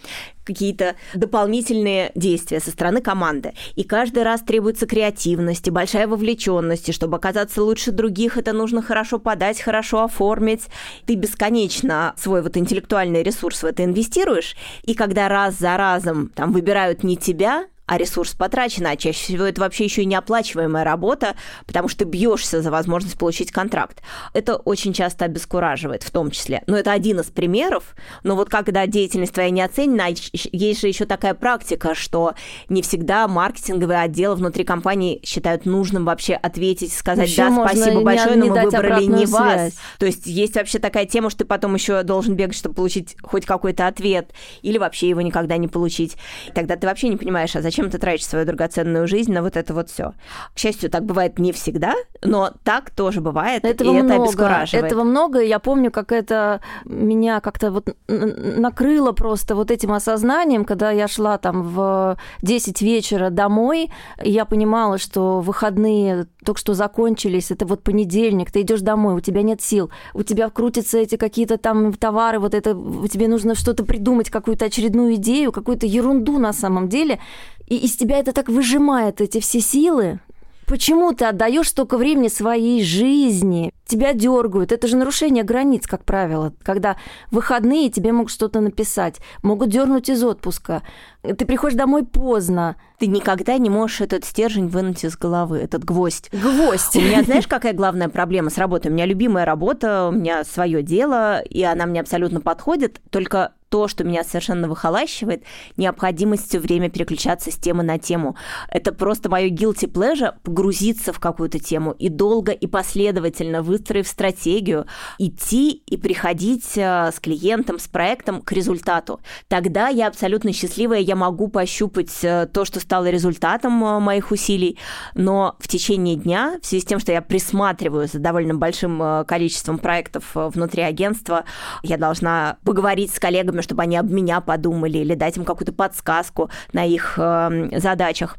какие-то дополнительные действия со стороны команды. И каждый раз требуется креативность и большая вовлеченность. И чтобы оказаться лучше других, это нужно хорошо подать, хорошо оформить. Ты бесконечно свой вот интеллектуальный ресурс в это инвестируешь. И когда раз за разом там выбирают не тебя, а ресурс потрачен, а чаще всего это вообще еще и неоплачиваемая работа, потому что ты бьешься за возможность получить контракт. Это очень часто обескураживает в том числе. Но это один из примеров. Но вот когда деятельность твоя не оценена, есть же еще такая практика, что не всегда маркетинговые отделы внутри компании считают нужным вообще ответить, сказать, еще да, спасибо большое, не, но мы выбрали не связь. вас. То есть есть вообще такая тема, что ты потом еще должен бегать, чтобы получить хоть какой-то ответ, или вообще его никогда не получить. Тогда ты вообще не понимаешь, а зачем зачем ты тратишь свою драгоценную жизнь на вот это вот все. К счастью, так бывает не всегда, но так тоже бывает, этого и много, это обескураживает. Этого много, я помню, как это меня как-то вот накрыло просто вот этим осознанием, когда я шла там в 10 вечера домой, и я понимала, что выходные только что закончились, это вот понедельник, ты идешь домой, у тебя нет сил, у тебя крутятся эти какие-то там товары, вот это, тебе нужно что-то придумать, какую-то очередную идею, какую-то ерунду на самом деле, и из тебя это так выжимает эти все силы. Почему ты отдаешь столько времени своей жизни? Тебя дергают. Это же нарушение границ, как правило. Когда выходные тебе могут что-то написать, могут дернуть из отпуска. Ты приходишь домой поздно. Ты никогда не можешь этот стержень вынуть из головы, этот гвоздь. Гвоздь. У меня, знаешь, какая главная проблема с работой? У меня любимая работа, у меня свое дело, и она мне абсолютно подходит. Только то, что меня совершенно выхолащивает, необходимость все время переключаться с темы на тему. Это просто мое guilty pleasure погрузиться в какую-то тему и долго и последовательно, выстроив стратегию, идти и приходить э, с клиентом, с проектом к результату. Тогда я абсолютно счастливая, я могу пощупать э, то, что стало результатом э, моих усилий, но в течение дня, в связи с тем, что я присматриваю за довольно большим количеством проектов внутри агентства, я должна поговорить с коллегами нужно, чтобы они об меня подумали или дать им какую-то подсказку на их э, задачах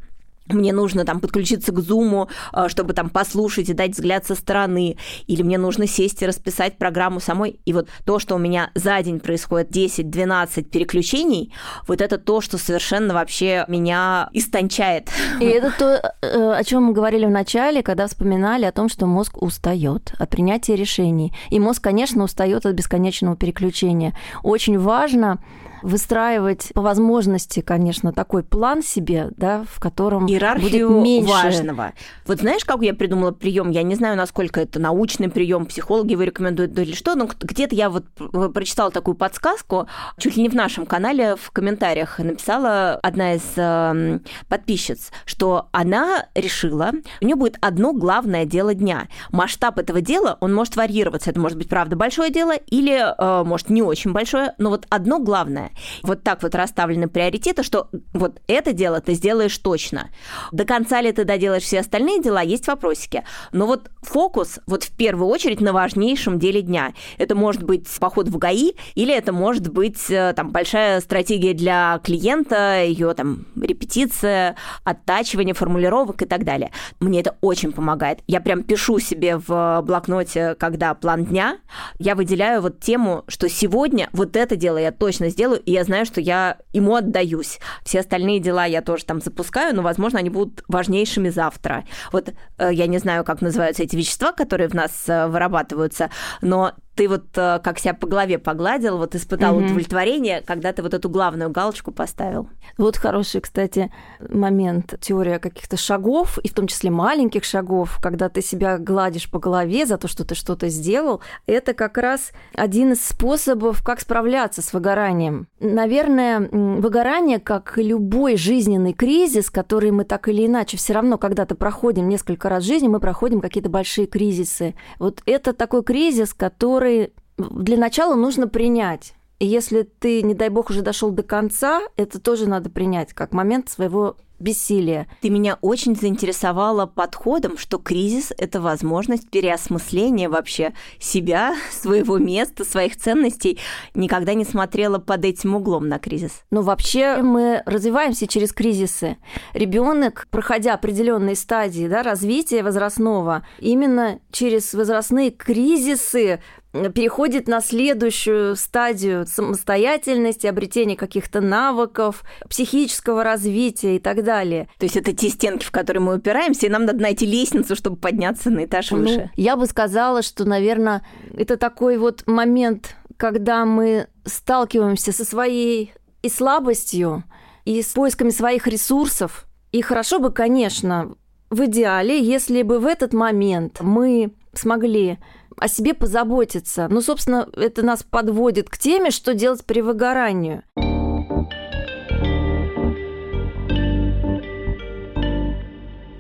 мне нужно там подключиться к зуму, э, чтобы там послушать и дать взгляд со стороны, или мне нужно сесть и расписать программу самой. И вот то, что у меня за день происходит 10-12 переключений, вот это то, что совершенно вообще меня истончает. И это то, э, о чем мы говорили в начале, когда вспоминали о том, что мозг устает от принятия решений. И мозг, конечно, устает от бесконечного переключения. Очень важно выстраивать по возможности, конечно, такой план себе, да, в котором Иерархию будет меньше... важного. Вот знаешь, как я придумала прием? Я не знаю, насколько это научный прием, психологи его рекомендуют или что, но где-то я вот прочитала такую подсказку, чуть ли не в нашем канале в комментариях написала одна из э, подписчиц, что она решила, у нее будет одно главное дело дня. Масштаб этого дела, он может варьироваться. Это может быть, правда, большое дело или, э, может, не очень большое, но вот одно главное. Вот так вот расставлены приоритеты, что вот это дело ты сделаешь точно. До конца ли ты доделаешь все остальные дела, есть вопросики. Но вот фокус вот в первую очередь на важнейшем деле дня. Это может быть поход в ГАИ или это может быть э, там большая стратегия для клиента, ее там репетиция, оттачивание формулировок и так далее. Мне это очень помогает. Я прям пишу себе в блокноте, когда план дня, я выделяю вот тему, что сегодня вот это дело я точно сделаю, и я знаю, что я ему отдаюсь. Все остальные дела я тоже там запускаю, но, возможно, они будут важнейшими завтра. Вот э, я не знаю, как называются эти вещества, которые в нас э, вырабатываются, но ты вот э, как себя по голове погладил, вот испытал угу. удовлетворение, когда ты вот эту главную галочку поставил. Вот хороший, кстати, момент, теория каких-то шагов, и в том числе маленьких шагов, когда ты себя гладишь по голове за то, что ты что-то сделал, это как раз один из способов, как справляться с выгоранием. Наверное, выгорание, как и любой жизненный кризис, который мы так или иначе все равно когда-то проходим несколько раз в жизни, мы проходим какие-то большие кризисы. Вот это такой кризис, который которые для начала нужно принять. И если ты, не дай бог, уже дошел до конца, это тоже надо принять как момент своего бессилия. Ты меня очень заинтересовала подходом, что кризис – это возможность переосмысления вообще себя, своего места, своих ценностей. Никогда не смотрела под этим углом на кризис. Ну, вообще мы развиваемся через кризисы. Ребенок, проходя определенные стадии да, развития возрастного, именно через возрастные кризисы переходит на следующую стадию самостоятельности, обретения каких-то навыков, психического развития и так далее. То есть это те стенки, в которые мы упираемся, и нам надо найти лестницу, чтобы подняться на этаж ну, выше. Я бы сказала, что, наверное, это такой вот момент, когда мы сталкиваемся со своей и слабостью, и с поисками своих ресурсов. И хорошо бы, конечно, в идеале, если бы в этот момент мы смогли о себе позаботиться. Ну, собственно, это нас подводит к теме, что делать при выгорании.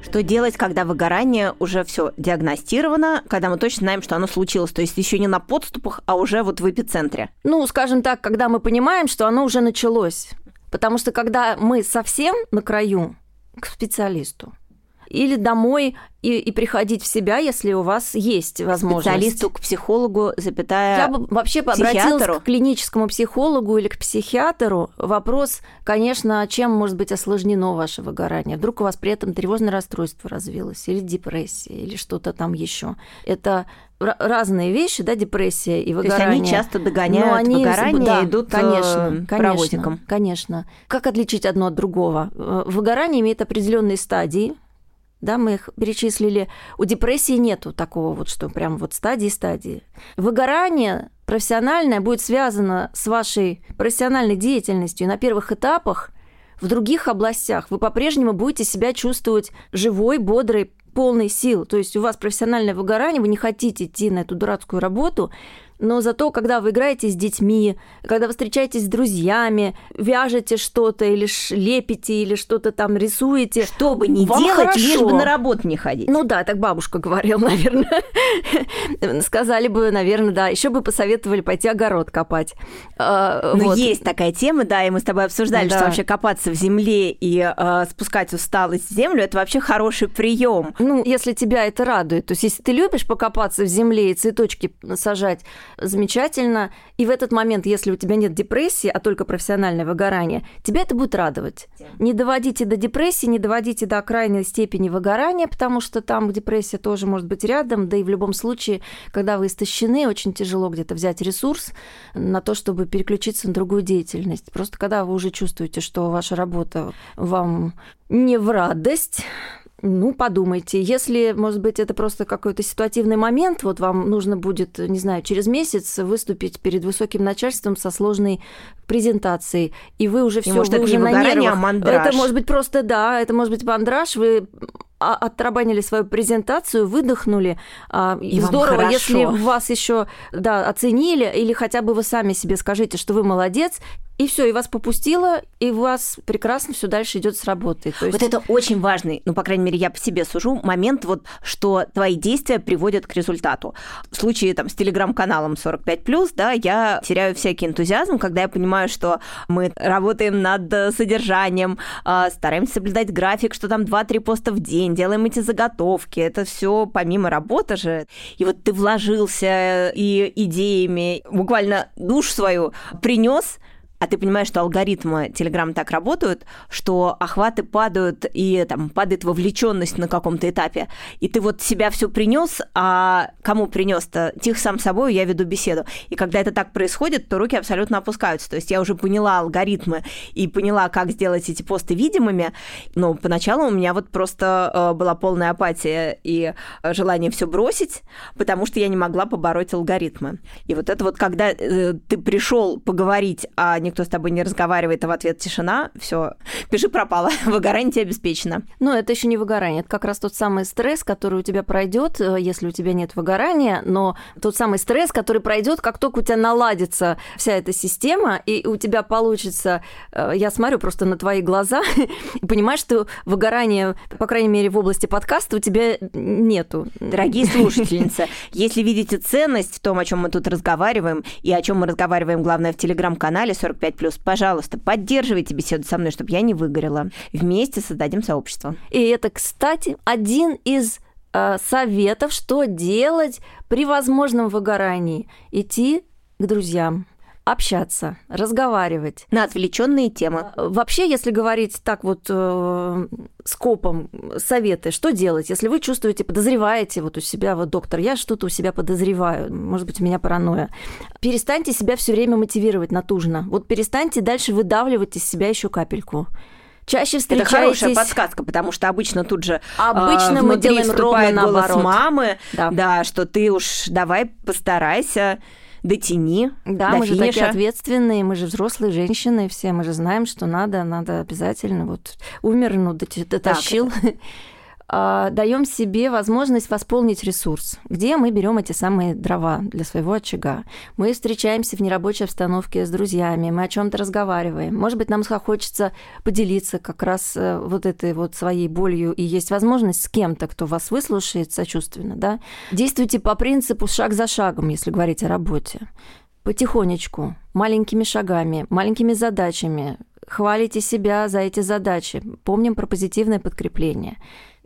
Что делать, когда выгорание уже все диагностировано, когда мы точно знаем, что оно случилось, то есть еще не на подступах, а уже вот в эпицентре? Ну, скажем так, когда мы понимаем, что оно уже началось. Потому что когда мы совсем на краю, к специалисту или домой и, и приходить в себя, если у вас есть возможность. Специалисту, к психологу, запятая Я бы вообще обратилась к клиническому психологу или к психиатру. Вопрос, конечно, чем может быть осложнено ваше выгорание. Вдруг у вас при этом тревожное расстройство развилось, или депрессия, или что-то там еще. Это разные вещи, да, депрессия и выгорание. То есть они часто догоняют Но они, выгорание да, идут конечно, конечно, конечно. Как отличить одно от другого? Э, выгорание имеет определенные стадии, да, мы их перечислили. У депрессии нету такого вот, что прям вот стадии-стадии. Выгорание профессиональное будет связано с вашей профессиональной деятельностью на первых этапах, в других областях вы по-прежнему будете себя чувствовать живой, бодрой, полной сил. То есть у вас профессиональное выгорание, вы не хотите идти на эту дурацкую работу, но зато, когда вы играете с детьми, когда вы встречаетесь с друзьями, вяжете что-то или лепите, или что-то там рисуете. Что бы ни делать, хорошо. лишь бы на работу не ходить. Ну да, так бабушка говорила, наверное. Сказали бы, наверное, да. Еще бы посоветовали пойти огород копать. А, ну, вот. есть такая тема, да, и мы с тобой обсуждали, да. что вообще копаться в земле и э, спускать усталость в землю это вообще хороший прием. Ну, если тебя это радует. То есть, если ты любишь покопаться в земле и цветочки сажать, замечательно. И в этот момент, если у тебя нет депрессии, а только профессиональное выгорание, тебя это будет радовать. Не доводите до депрессии, не доводите до крайней степени выгорания, потому что там депрессия тоже может быть рядом, да и в любом случае, когда вы истощены, очень тяжело где-то взять ресурс на то, чтобы переключиться на другую деятельность. Просто когда вы уже чувствуете, что ваша работа вам не в радость, Ну, подумайте. Если, может быть, это просто какой-то ситуативный момент, вот вам нужно будет, не знаю, через месяц выступить перед высоким начальством со сложной презентацией, и вы уже все, может, вы это уже на выгорание, нервах. а мандраж. Это может быть просто, да, это может быть мандраж, вы а- отрабанили свою презентацию, выдохнули. А, И Здорово, если вас еще да, оценили, или хотя бы вы сами себе скажите, что вы молодец, и все, и вас попустило, и у вас прекрасно все дальше идет с работы. То есть... Вот это очень важный, ну, по крайней мере, я по себе сужу, момент, вот, что твои действия приводят к результату. В случае там, с телеграм-каналом 45+, да, я теряю всякий энтузиазм, когда я понимаю, что мы работаем над э, содержанием, а, стараемся соблюдать график, что там 2-3 поста в день, делаем эти заготовки, это все помимо работы же. И вот ты вложился и идеями, буквально душ свою принес, а ты понимаешь, что алгоритмы Telegram так работают, что охваты падают и там падает вовлеченность на каком-то этапе, и ты вот себя все принес, а кому принес-то? Тихо сам собой я веду беседу. И когда это так происходит, то руки абсолютно опускаются. То есть я уже поняла алгоритмы и поняла, как сделать эти посты видимыми, но поначалу у меня вот просто э, была полная апатия и э, желание все бросить, потому что я не могла побороть алгоритмы. И вот это вот, когда э, ты пришел поговорить, а никто с тобой не разговаривает, а в ответ тишина, все, пиши пропало, выгорание тебе обеспечено. Но это еще не выгорание, это как раз тот самый стресс, который у тебя пройдет, э, если у тебя нет выгорания, но тот самый стресс, который пройдет, как только у тебя наладится вся эта система, и у тебя получится, э, я смотрю просто на твои глаза, и понимаешь, что выгорания, по крайней мере, в области подкаста у тебя нету. Дорогие слушательницы, если видите ценность в том, о чем мы тут разговариваем, и о чем мы разговариваем, главное, в телеграм-канале 45+, пожалуйста, поддерживайте беседу со мной, чтобы я не выгорела. Вместе создадим сообщество. И это, кстати, один из э, советов, что делать при возможном выгорании. Идти к друзьям, общаться, разговаривать. На отвлеченные темы. Вообще, если говорить так вот э, скопом советы, что делать, если вы чувствуете, подозреваете вот у себя, вот доктор, я что-то у себя подозреваю, может быть, у меня паранойя, перестаньте себя все время мотивировать натужно. Вот перестаньте дальше выдавливать из себя еще капельку. Чаще Это встречаетесь... хорошая подсказка, потому что обычно тут же Обычно э, мы делаем ровно голос наоборот. мамы, Да. да, что ты уж давай постарайся, дотяни, Да, до мы же такие финиша. ответственные, мы же взрослые женщины, все мы же знаем, что надо, надо обязательно. Вот умер, ну, дотащил. А, Даем себе возможность восполнить ресурс. Где мы берем эти самые дрова для своего очага? Мы встречаемся в нерабочей обстановке с друзьями, мы о чем-то разговариваем. Может быть, нам хочется поделиться как раз э, вот этой вот своей болью, и есть возможность с кем-то, кто вас выслушает сочувственно, да? Действуйте по принципу шаг за шагом, если говорить о работе потихонечку, маленькими шагами, маленькими задачами. Хвалите себя за эти задачи. Помним про позитивное подкрепление.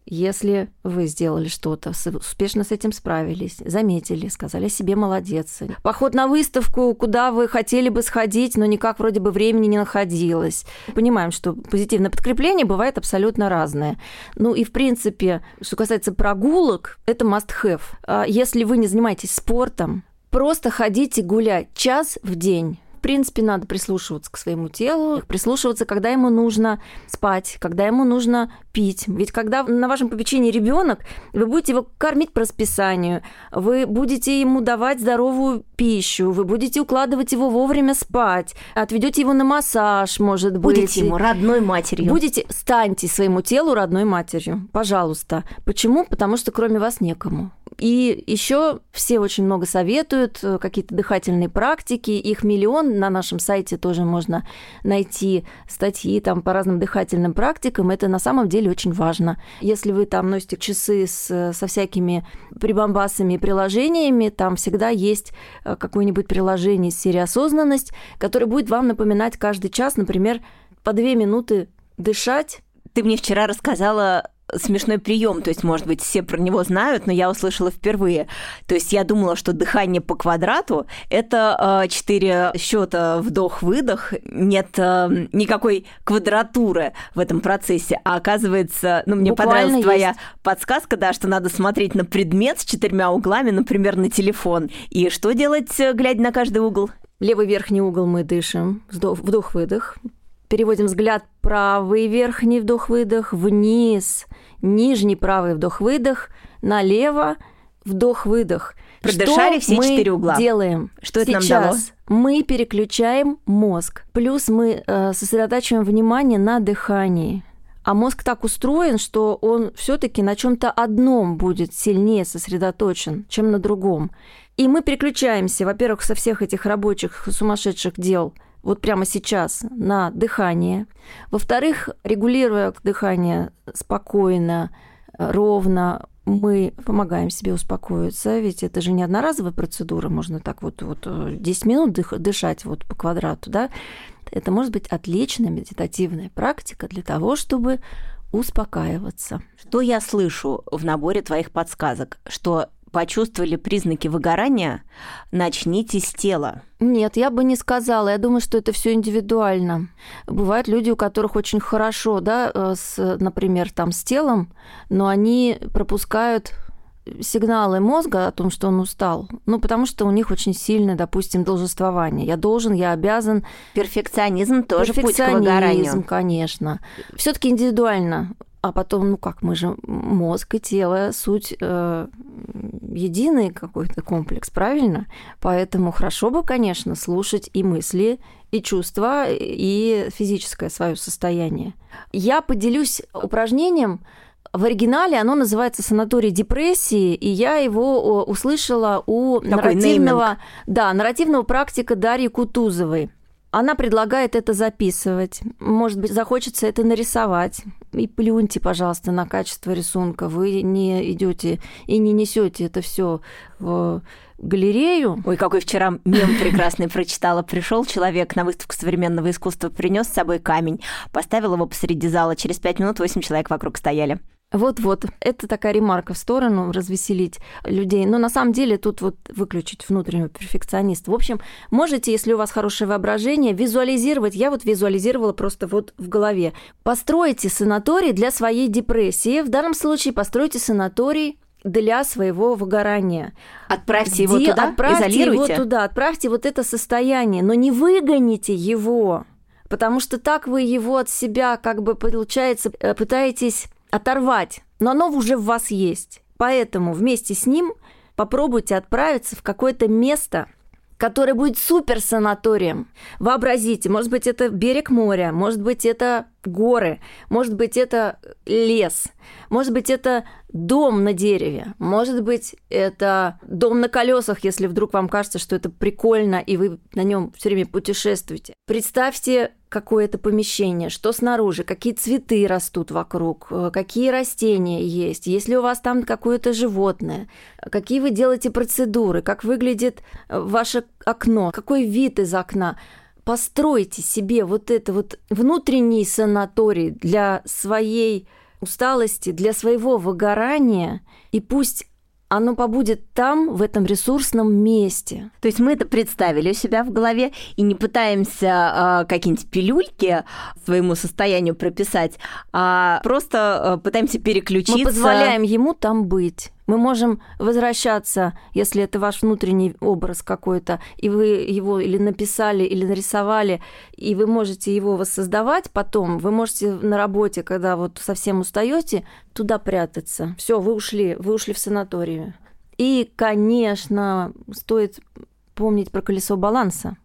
Если вы сделали что-то, успешно с этим справились, заметили, сказали себе молодец. Поход на выставку, куда вы хотели бы сходить, но никак вроде бы времени не находилось. Понимаем, что позитивное подкрепление бывает абсолютно разное. Ну и в принципе, что касается прогулок, это must-have. А Если вы не занимаетесь спортом, Просто ходите гулять час в день. В принципе, надо прислушиваться к своему телу, прислушиваться, когда ему нужно спать, когда ему нужно пить. Ведь когда на вашем попечении ребенок, вы будете его кормить по расписанию, вы будете ему давать здоровую пищу, вы будете укладывать его вовремя спать, отведете его на массаж, может быть. Будете ему родной матерью. Будете, станьте своему телу родной матерью, пожалуйста. Почему? Потому что кроме вас некому. И еще все очень много советуют, э, какие-то дыхательные практики, их миллион, на нашем сайте тоже можно найти статьи там по разным дыхательным практикам, это на самом деле очень важно. Если вы там носите часы с, со всякими прибамбасами и приложениями, там всегда есть э, какое-нибудь приложение из серии «Осознанность», которое будет вам напоминать каждый час, например, по две минуты дышать, Ты мне вчера рассказала смешной прием, то есть, может быть, все про него знают, но я услышала впервые. То есть я думала, что дыхание по квадрату – это э, четыре счета вдох-выдох, нет э, никакой квадратуры в этом процессе, а оказывается, ну, мне Буквально понравилась твоя есть. подсказка, да, что надо смотреть на предмет с четырьмя углами, например, на телефон. И что делать, э, глядя на каждый угол? Левый верхний угол мы дышим, вдох- вдох-выдох. Переводим взгляд правый верхний вдох-выдох вниз, нижний правый вдох-выдох, налево вдох-выдох. Продышали что все четыре угла. делаем? Что это Сейчас нам дало? мы переключаем мозг. Плюс мы э, сосредотачиваем внимание на дыхании. А мозг так устроен, что он все-таки на чем-то одном будет сильнее сосредоточен, чем на другом. И мы переключаемся, во-первых, со всех этих рабочих сумасшедших дел вот прямо сейчас на дыхание. Во-вторых, регулируя дыхание спокойно, ровно, мы помогаем себе успокоиться, ведь это же не одноразовая процедура, можно так вот, вот 10 минут дых, дышать вот по квадрату, да, это может быть отличная медитативная практика для того, чтобы успокаиваться. Что я слышу в наборе твоих подсказок? Что почувствовали признаки выгорания, начните с тела. Нет, я бы не сказала. Я думаю, что это все индивидуально. Бывают люди, у которых очень хорошо, да, э, с, например, там с телом, но они пропускают сигналы мозга о том, что он устал, ну, потому что у них очень сильное, допустим, должествование. Я должен, я обязан. Перфекционизм тоже путь к выгоранию. конечно. все таки индивидуально. А потом, ну как, мы же мозг и тело, суть э, единый какой-то комплекс, правильно? Поэтому хорошо бы, конечно, слушать и мысли, и чувства, и физическое свое состояние. Я поделюсь упражнением, в оригинале оно называется «Санаторий депрессии», и я его услышала у Такой нарративного, нейминг. да, нарративного практика Дарьи Кутузовой. Она предлагает это записывать. Может быть, захочется это нарисовать. И плюньте, пожалуйста, на качество рисунка. Вы не идете и не несете это все в галерею. Ой, какой вчера мем прекрасный прочитала. Пришел человек на выставку современного искусства, принес с собой камень, поставил его посреди зала. Через пять минут восемь человек вокруг стояли. Вот-вот, это такая ремарка в сторону, развеселить людей. Но на самом деле тут вот выключить внутреннего перфекциониста. В общем, можете, если у вас хорошее воображение, визуализировать. Я вот визуализировала просто вот в голове. Постройте санаторий для своей депрессии. В данном случае постройте санаторий для своего выгорания. Отправьте Где? его туда, отправьте изолируйте. его туда, отправьте вот это состояние, но не выгоните его, потому что так вы его от себя, как бы получается, э, пытаетесь оторвать, но оно уже в вас есть. Поэтому вместе с ним попробуйте отправиться в какое-то место, которое будет супер санаторием. Вообразите, может быть, это берег моря, может быть, это горы, может быть, это лес, может быть, это дом на дереве, может быть, это дом на колесах, если вдруг вам кажется, что это прикольно, и вы на нем все время путешествуете. Представьте какое-то помещение, что снаружи, какие цветы растут вокруг, э, какие растения есть, есть ли у вас там какое-то животное, какие вы делаете процедуры, как выглядит э, ваше окно, какой вид из окна постройте себе вот это вот внутренний санаторий для своей усталости, для своего выгорания, и пусть оно побудет там, в этом ресурсном месте. То есть мы это представили у себя в голове и не пытаемся э, какие-нибудь пилюльки своему состоянию прописать, а просто э, пытаемся переключиться. Мы позволяем ему там быть. Мы можем возвращаться, если это ваш внутренний образ какой-то, и вы его или написали, или нарисовали, и вы можете его воссоздавать потом. Вы можете на работе, когда вот совсем устаете, туда прятаться. Все, вы ушли, вы ушли в санаторию. И, конечно, стоит помнить про колесо баланса.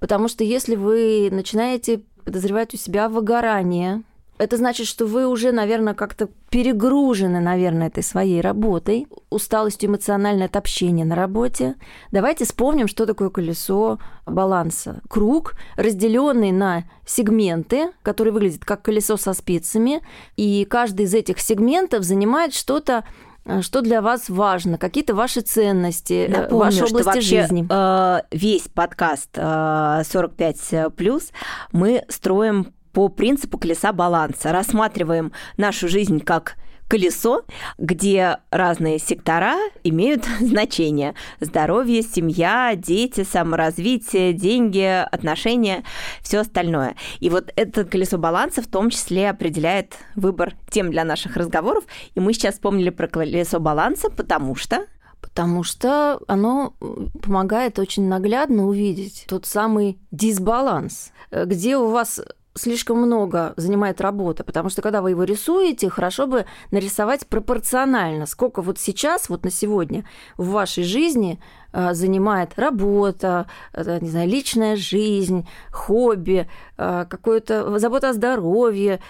Потому что если вы начинаете подозревать у себя выгорание, это значит, что вы уже, наверное, как-то перегружены, наверное, этой своей работой, усталостью эмоциональное от общения на работе. Давайте вспомним, что такое колесо баланса. Круг, разделенный на сегменты, который выглядит как колесо со спицами, и каждый из этих сегментов занимает что-то что для вас важно, какие-то ваши ценности, э, Напомню, ваши области что вообще, жизни. Э, весь подкаст э, 45 плюс мы строим по принципу колеса баланса. Рассматриваем нашу жизнь как колесо, где разные сектора имеют значение. Здоровье, семья, дети, саморазвитие, деньги, отношения, все остальное. И вот это колесо баланса в том числе определяет выбор тем для наших разговоров. И мы сейчас вспомнили про колесо баланса, потому что потому что оно помогает очень наглядно увидеть тот самый дисбаланс, где у вас слишком много занимает работа, потому что когда вы его рисуете, хорошо бы нарисовать пропорционально, сколько вот сейчас, вот на сегодня в вашей жизни а, занимает работа, не знаю, личная жизнь, хобби, а, какое-то забота о здоровье,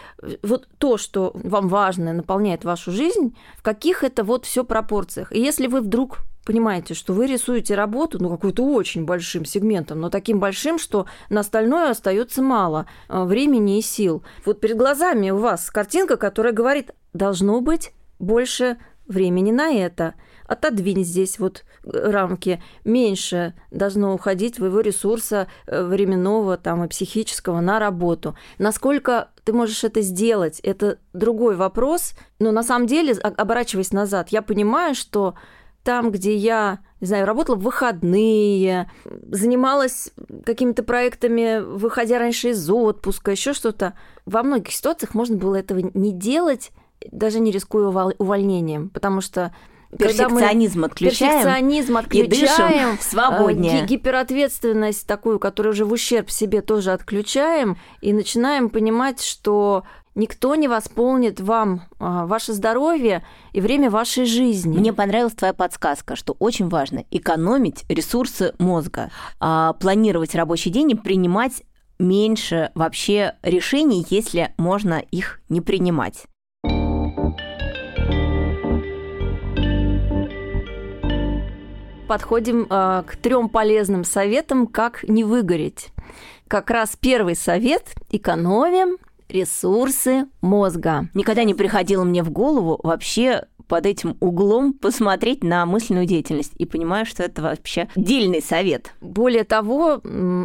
вот то, что вам важно, наполняет вашу жизнь, в каких это вот все пропорциях. И если вы вдруг понимаете, что вы рисуете работу, ну, какой-то очень большим сегментом, но таким большим, что на остальное остается мало а, времени и сил. Вот перед глазами у вас картинка, которая говорит, должно быть больше времени на это. Отодвинь здесь вот э, рамки. Меньше должно уходить твоего ресурса э, временного там, и психического на работу. Насколько ты можешь это сделать, это другой вопрос. Но на самом деле, оборачиваясь назад, я понимаю, что там, где я, не знаю, работала в выходные, занималась какими-то проектами, выходя раньше из отпуска, еще что-то, во многих ситуациях можно было этого не делать, даже не рискуя увольнением, потому что Перфекционизм отключаем. Перфекционизм отключаем. И дышим э, свободнее. Гиперответственность такую, которую уже в ущерб себе тоже отключаем. И начинаем понимать, что никто не восполнит вам а, ваше здоровье и время вашей жизни. Мне понравилась твоя подсказка, что очень важно экономить ресурсы мозга, а, планировать рабочий день и принимать меньше вообще решений, если можно их не принимать. Подходим э, к трем полезным советам, как не выгореть. Как раз первый совет – экономим ресурсы мозга. Никогда не приходило мне в голову вообще под этим углом посмотреть на мысленную деятельность и понимаю, что это вообще дельный совет. Более того,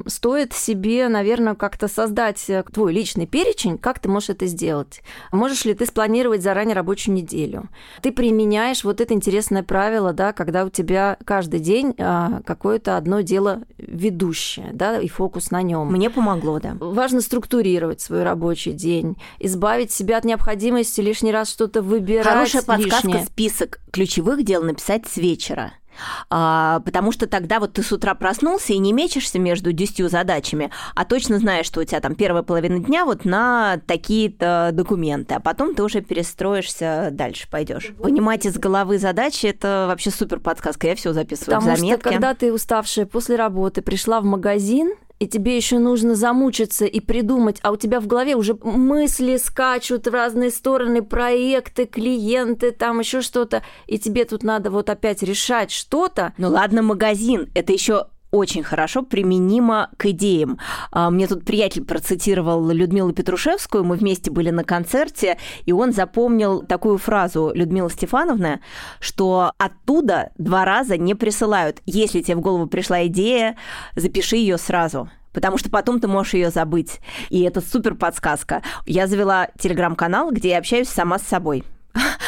стоит себе, наверное, как-то создать э, твой личный перечень, как ты можешь это сделать. Можешь ли ты спланировать заранее рабочую неделю? Ты применяешь вот это интересное правило, да, когда у тебя каждый день а, какое-то одно дело ведущее, да, и фокус на нем. Мне помогло, да. Важно структурировать свой рабочий день, избавить себя от необходимости лишний раз что-то выбирать. Хорошая подсказка лишнее. список ключевых дел написать с вечера. А, потому что тогда вот ты с утра проснулся и не мечешься между десятью задачами, а точно знаешь, что у тебя там первая половина дня вот на такие-то документы, а потом ты уже перестроишься, дальше пойдешь. Понимать из головы задачи – это вообще супер подсказка, я все записываю Потому в заметки. что когда ты уставшая после работы пришла в магазин, и тебе еще нужно замучиться и придумать, а у тебя в голове уже мысли скачут в разные стороны, проекты, клиенты, там еще что-то, и тебе тут надо вот опять решать что-то. Ну ладно, магазин, это еще очень хорошо применимо к идеям. А, мне тут приятель процитировал Людмилу Петрушевскую, мы вместе были на концерте, и он запомнил такую фразу Людмилы Стефановны, что оттуда два раза не присылают. Если тебе в голову пришла идея, запиши ее сразу потому что потом ты можешь ее забыть. И это супер подсказка. Я завела телеграм-канал, где я общаюсь сама с собой.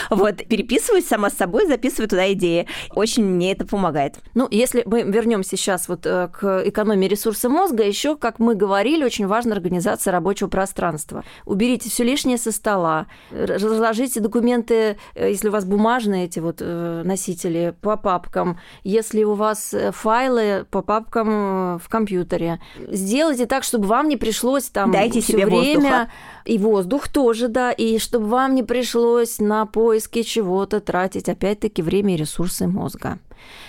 Вот, переписываюсь сама с собой, записываю туда идеи. Очень мне это помогает. Ну, если мы вернемся сейчас вот э, к экономии ресурса мозга, еще, как мы говорили, очень важна организация рабочего пространства. Уберите все лишнее со стола, разложите документы, э, если у вас бумажные эти вот э, носители, по папкам, если у вас файлы по папкам в компьютере. Сделайте так, чтобы вам не пришлось там Дайте себе время воздуха. И воздух тоже, да, и чтобы вам не пришлось на поиск поиске чего-то тратить опять-таки время и ресурсы мозга.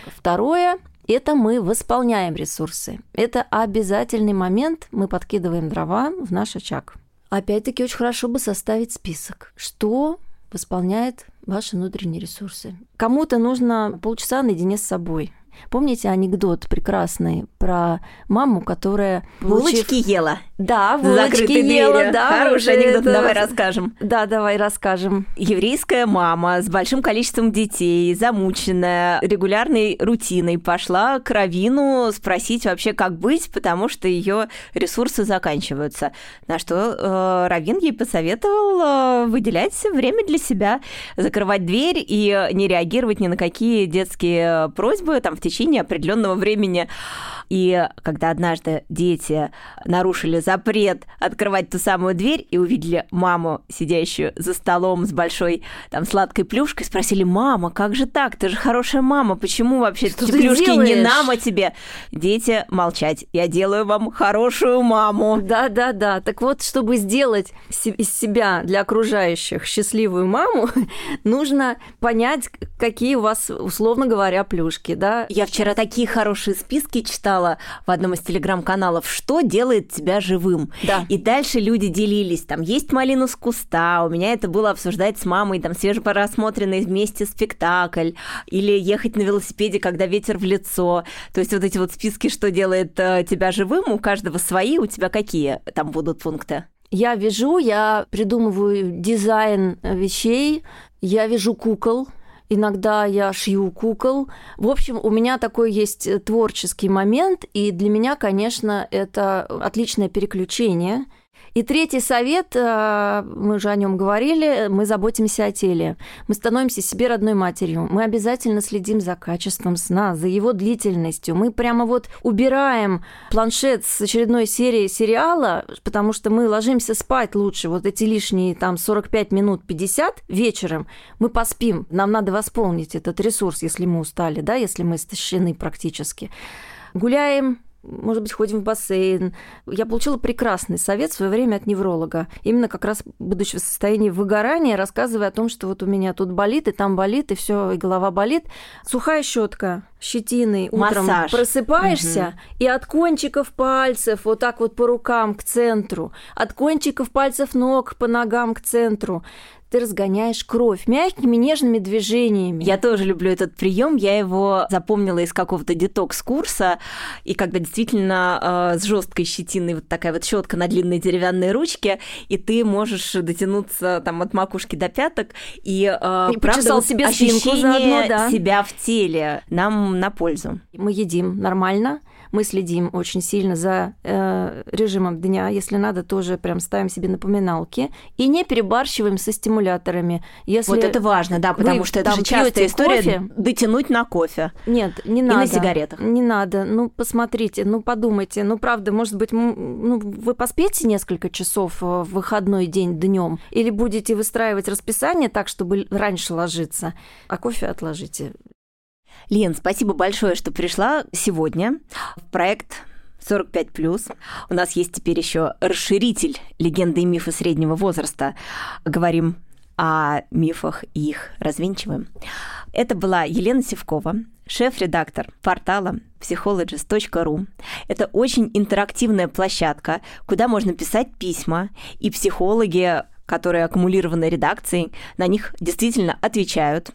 Второе это мы восполняем ресурсы. Это обязательный момент, мы подкидываем дрова в наш очаг. Опять-таки очень хорошо бы составить список, что восполняет ваши внутренние ресурсы. Кому-то нужно полчаса наедине с собой. Помните анекдот прекрасный про маму, которая... Получив... Булочки ела. Да, булочки ела, да. Хороший анекдот, это... давай расскажем. Да, давай расскажем. Еврейская мама с большим количеством детей, замученная регулярной рутиной, пошла к Равину спросить вообще, как быть, потому что ее ресурсы заканчиваются. На что э, Равин ей посоветовал э, выделять время для себя, закрывать дверь и не реагировать ни на какие детские просьбы, там, в течение определенного времени. И когда однажды дети нарушили запрет открывать ту самую дверь и увидели маму, сидящую за столом с большой там сладкой плюшкой, спросили, мама, как же так? Ты же хорошая мама, почему вообще Что эти плюшки делаешь? не нам, а тебе? Дети, молчать. Я делаю вам хорошую маму. Да, да, да. Так вот, чтобы сделать из себя для окружающих счастливую маму, нужно понять, какие у вас, условно говоря, плюшки, да. Я вчера такие хорошие списки читала в одном из телеграм-каналов, что делает тебя живым. Да. И дальше люди делились, там, есть малину с куста, у меня это было обсуждать с мамой, там, свежепросмотренный вместе спектакль, или ехать на велосипеде, когда ветер в лицо. То есть вот эти вот списки, что делает э, тебя живым, у каждого свои, у тебя какие там будут пункты? Я вяжу, я придумываю дизайн вещей, я вяжу кукол, иногда я шью кукол. В общем, у меня такой есть э, творческий момент, и для меня, конечно, это отличное переключение. И третий совет, э, мы уже о нем говорили, мы заботимся о теле. Мы становимся себе родной матерью. Мы обязательно следим за качеством сна, за его длительностью. Мы прямо вот убираем планшет с очередной серии сериала, потому что мы ложимся спать лучше. Вот эти лишние там 45 минут 50 вечером мы поспим. Нам надо восполнить этот ресурс, если мы устали, да, если мы истощены практически. Гуляем, может быть, ходим в бассейн. Я получила прекрасный совет в свое время от невролога. Именно как раз будучи в состоянии выгорания, рассказывая о том, что вот у меня тут болит, и там болит, и все, и голова болит. Сухая щетка, щетиной утром Массаж. просыпаешься, и от кончиков пальцев вот так вот по рукам к центру, от кончиков пальцев ног по ногам к центру ты разгоняешь кровь мягкими нежными движениями. Я тоже люблю этот прием. Я его запомнила из какого-то детокс-курса. И когда действительно э, с жесткой щетиной вот такая вот щетка на длинной деревянной ручке, и ты можешь дотянуться там от макушки до пяток и, э, И правда, вот себе ощущение заодно, да. себя в теле нам на пользу. Мы едим нормально, мы следим очень сильно за э, режимом дня, если надо, тоже прям ставим себе напоминалки и не перебарщиваем со стимуляторами. Если вот это важно, да, потому что это же частая история кофе? дотянуть на кофе. нет, не И надо. на сигаретах. Не надо. Ну, посмотрите, ну, подумайте. Ну, правда, может быть, ну, вы поспите несколько часов э, в выходной день днем или будете выстраивать расписание так, чтобы раньше ложиться, а кофе отложите. Лен, спасибо большое, что пришла сегодня в проект 45+. У нас есть теперь еще расширитель легенды и мифы среднего возраста. Говорим о мифах и их развенчиваем. Это была Елена Севкова, шеф-редактор портала psychologist.ru. Это очень интерактивная площадка, куда можно писать письма, и психологи которые аккумулированы редакцией, на них действительно отвечают.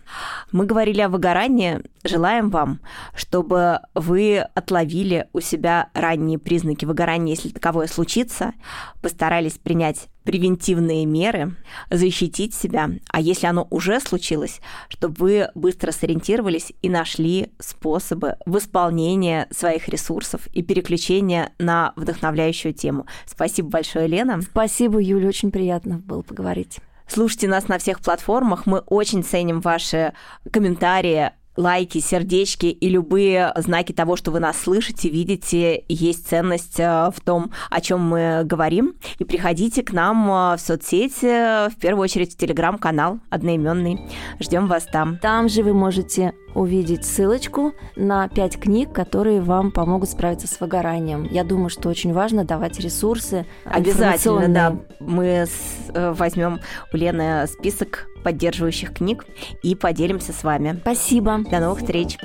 Мы говорили о выгорании. Желаем вам, чтобы вы отловили у себя ранние признаки выгорания, если таковое случится, постарались принять превентивные меры, защитить себя, а если оно уже случилось, чтобы вы быстро сориентировались и нашли способы восполнения своих ресурсов и переключения на вдохновляющую тему. Спасибо большое, Лена. Спасибо, Юля, очень приятно было поговорить. Слушайте нас на всех платформах. Мы очень ценим ваши комментарии, лайки, сердечки и любые знаки того, что вы нас слышите, видите, есть ценность э, в том, о чем мы говорим. И приходите к нам э, в соцсети, в первую очередь в телеграм-канал одноименный. Ждем вас там. Там же вы можете увидеть ссылочку на пять книг, которые вам помогут справиться с выгоранием. Я думаю, что очень важно давать ресурсы. Обязательно, да. Мы э, возьмем у Лены список поддерживающих книг и поделимся с вами. Спасибо. До новых встреч!